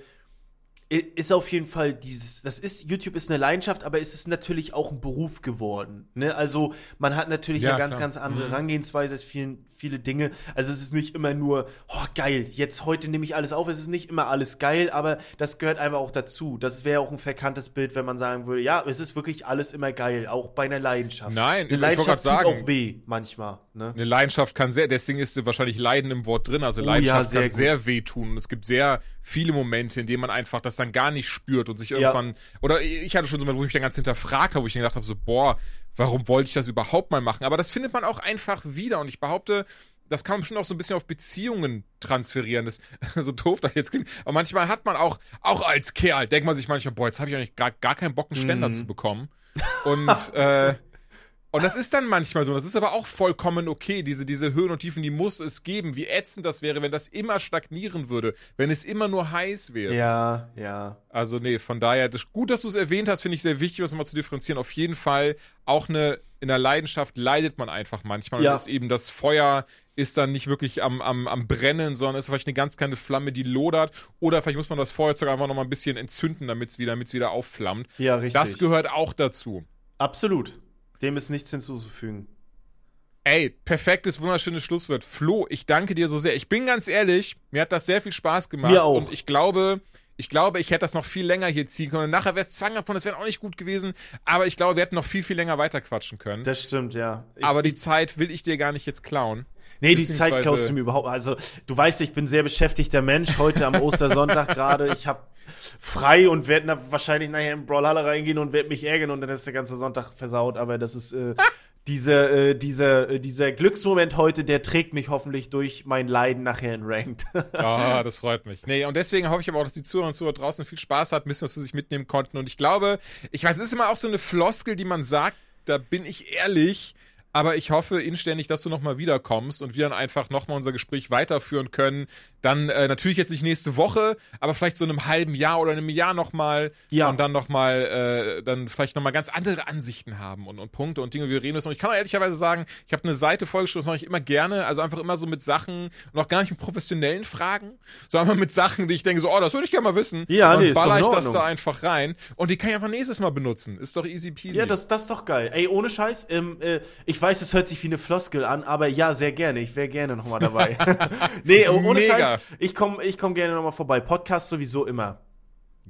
ist auf jeden Fall dieses, das ist, YouTube ist eine Leidenschaft, aber es ist natürlich auch ein Beruf geworden. Ne? Also man hat natürlich ja, eine ganz, klar. ganz andere mhm. Herangehensweise als vielen, viele Dinge. Also es ist nicht immer nur, oh geil, jetzt heute nehme ich alles auf. Es ist nicht immer alles geil, aber das gehört einfach auch dazu. Das wäre auch ein verkanntes Bild, wenn man sagen würde, ja, es ist wirklich alles immer geil, auch bei einer Leidenschaft. Nein, eine Leidenschaft tut sagen, auch weh manchmal. Ne? Eine Leidenschaft kann sehr, deswegen ist wahrscheinlich Leiden im Wort drin. Also Leidenschaft oh, ja, sehr kann gut. sehr weh tun. Es gibt sehr viele Momente, in denen man einfach das dann gar nicht spürt und sich irgendwann. Ja. Oder ich hatte schon so mal, wo ich mich dann ganz hinterfragt habe, wo ich dann gedacht habe, so, boah, warum wollte ich das überhaupt mal machen? Aber das findet man auch einfach wieder. Und ich behaupte, das kann man schon auch so ein bisschen auf Beziehungen transferieren. Das ist so doof das jetzt klingt. Aber manchmal hat man auch, auch als Kerl, denkt man sich manchmal, boah, jetzt habe ich eigentlich gar, gar keinen Bock, einen Ständer mm. zu bekommen. Und äh, und das ist dann manchmal so. Das ist aber auch vollkommen okay. Diese, diese Höhen und Tiefen, die muss es geben. Wie ätzend das wäre, wenn das immer stagnieren würde. Wenn es immer nur heiß wäre. Ja, ja. Also, nee, von daher, das, gut, dass du es erwähnt hast, finde ich sehr wichtig, was mal zu differenzieren. Auf jeden Fall, auch eine, in der Leidenschaft leidet man einfach manchmal. Ja. Und ist eben das Feuer ist dann nicht wirklich am, am, am Brennen, sondern ist vielleicht eine ganz kleine Flamme, die lodert. Oder vielleicht muss man das Feuerzeug einfach nochmal ein bisschen entzünden, damit es wieder, wieder aufflammt. Ja, richtig. Das gehört auch dazu. Absolut. Dem ist nichts hinzuzufügen. Ey, perfektes, wunderschönes Schlusswort. Flo, ich danke dir so sehr. Ich bin ganz ehrlich, mir hat das sehr viel Spaß gemacht. Mir auch. Und ich glaube, ich glaube, ich hätte das noch viel länger hier ziehen können. Und nachher wäre es zwanghaft von, das wäre auch nicht gut gewesen. Aber ich glaube, wir hätten noch viel, viel länger weiterquatschen können. Das stimmt, ja. Ich, aber die Zeit will ich dir gar nicht jetzt klauen. Nee, die Zeit klaust du mir überhaupt. Also, du weißt, ich bin sehr beschäftigter Mensch. Heute am Ostersonntag gerade. Ich habe frei und werde da wahrscheinlich nachher in Brawlhalle reingehen und werde mich ärgern und dann ist der ganze Sonntag versaut. Aber das ist äh, dieser, äh, dieser, äh, dieser Glücksmoment heute, der trägt mich hoffentlich durch mein Leiden nachher in Ranked. Ah, oh, das freut mich. Nee, und deswegen hoffe ich aber auch, dass die Zuhörer und Zuhörer draußen viel Spaß hatten, wissen, was sie sich mitnehmen konnten. Und ich glaube, ich weiß, es ist immer auch so eine Floskel, die man sagt, da bin ich ehrlich, aber ich hoffe inständig, dass du nochmal wiederkommst und wir dann einfach nochmal unser Gespräch weiterführen können. Dann äh, natürlich jetzt nicht nächste Woche, aber vielleicht so in einem halben Jahr oder einem Jahr nochmal. Ja. Und dann nochmal, äh, dann vielleicht nochmal ganz andere Ansichten haben und, und Punkte und Dinge, wie wir reden müssen. Und ich kann auch ehrlicherweise sagen, ich habe eine Seite vollgestoßen, das mache ich immer gerne. Also einfach immer so mit Sachen und auch gar nicht mit professionellen Fragen, sondern einfach mit Sachen, die ich denke so, oh, das würde ich gerne mal wissen. Ja, und nee, baller ich das da einfach rein. Und die kann ich einfach nächstes Mal benutzen. Ist doch easy peasy. Ja, das, das ist doch geil. Ey, ohne Scheiß, ähm, äh, ich ich weiß, es hört sich wie eine Floskel an, aber ja, sehr gerne. Ich wäre gerne nochmal dabei. nee, oh, ohne Mega. Scheiß. Ich komme ich komm gerne nochmal vorbei. Podcast sowieso immer.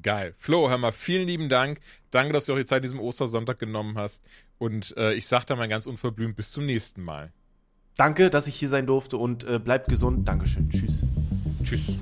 Geil. Flo, hör mal, vielen lieben Dank. Danke, dass du auch die Zeit diesem Ostersonntag genommen hast. Und äh, ich sag da mal ganz unverblümt bis zum nächsten Mal. Danke, dass ich hier sein durfte und äh, bleibt gesund. Dankeschön. Tschüss. Tschüss.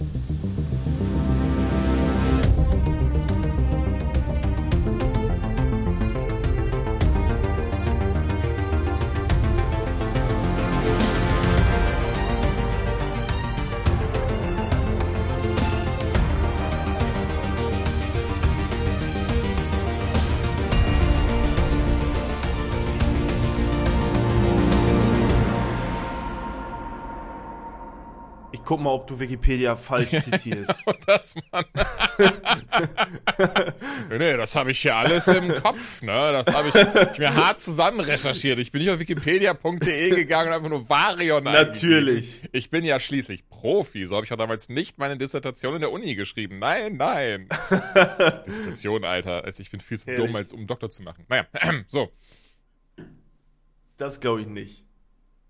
Guck mal, ob du Wikipedia falsch zitierst. Genau das, Mann. nee, das habe ich hier alles im Kopf. Ne? Das habe ich, ich, mir hart zusammen recherchiert. Ich bin nicht auf wikipedia.de gegangen und einfach nur Varion Natürlich. Ich bin ja schließlich Profi. So habe ich auch damals nicht meine Dissertation in der Uni geschrieben. Nein, nein. Dissertation, Alter. Also ich bin viel zu Ehrlich? dumm, als um Doktor zu machen. Naja, so. Das glaube ich nicht.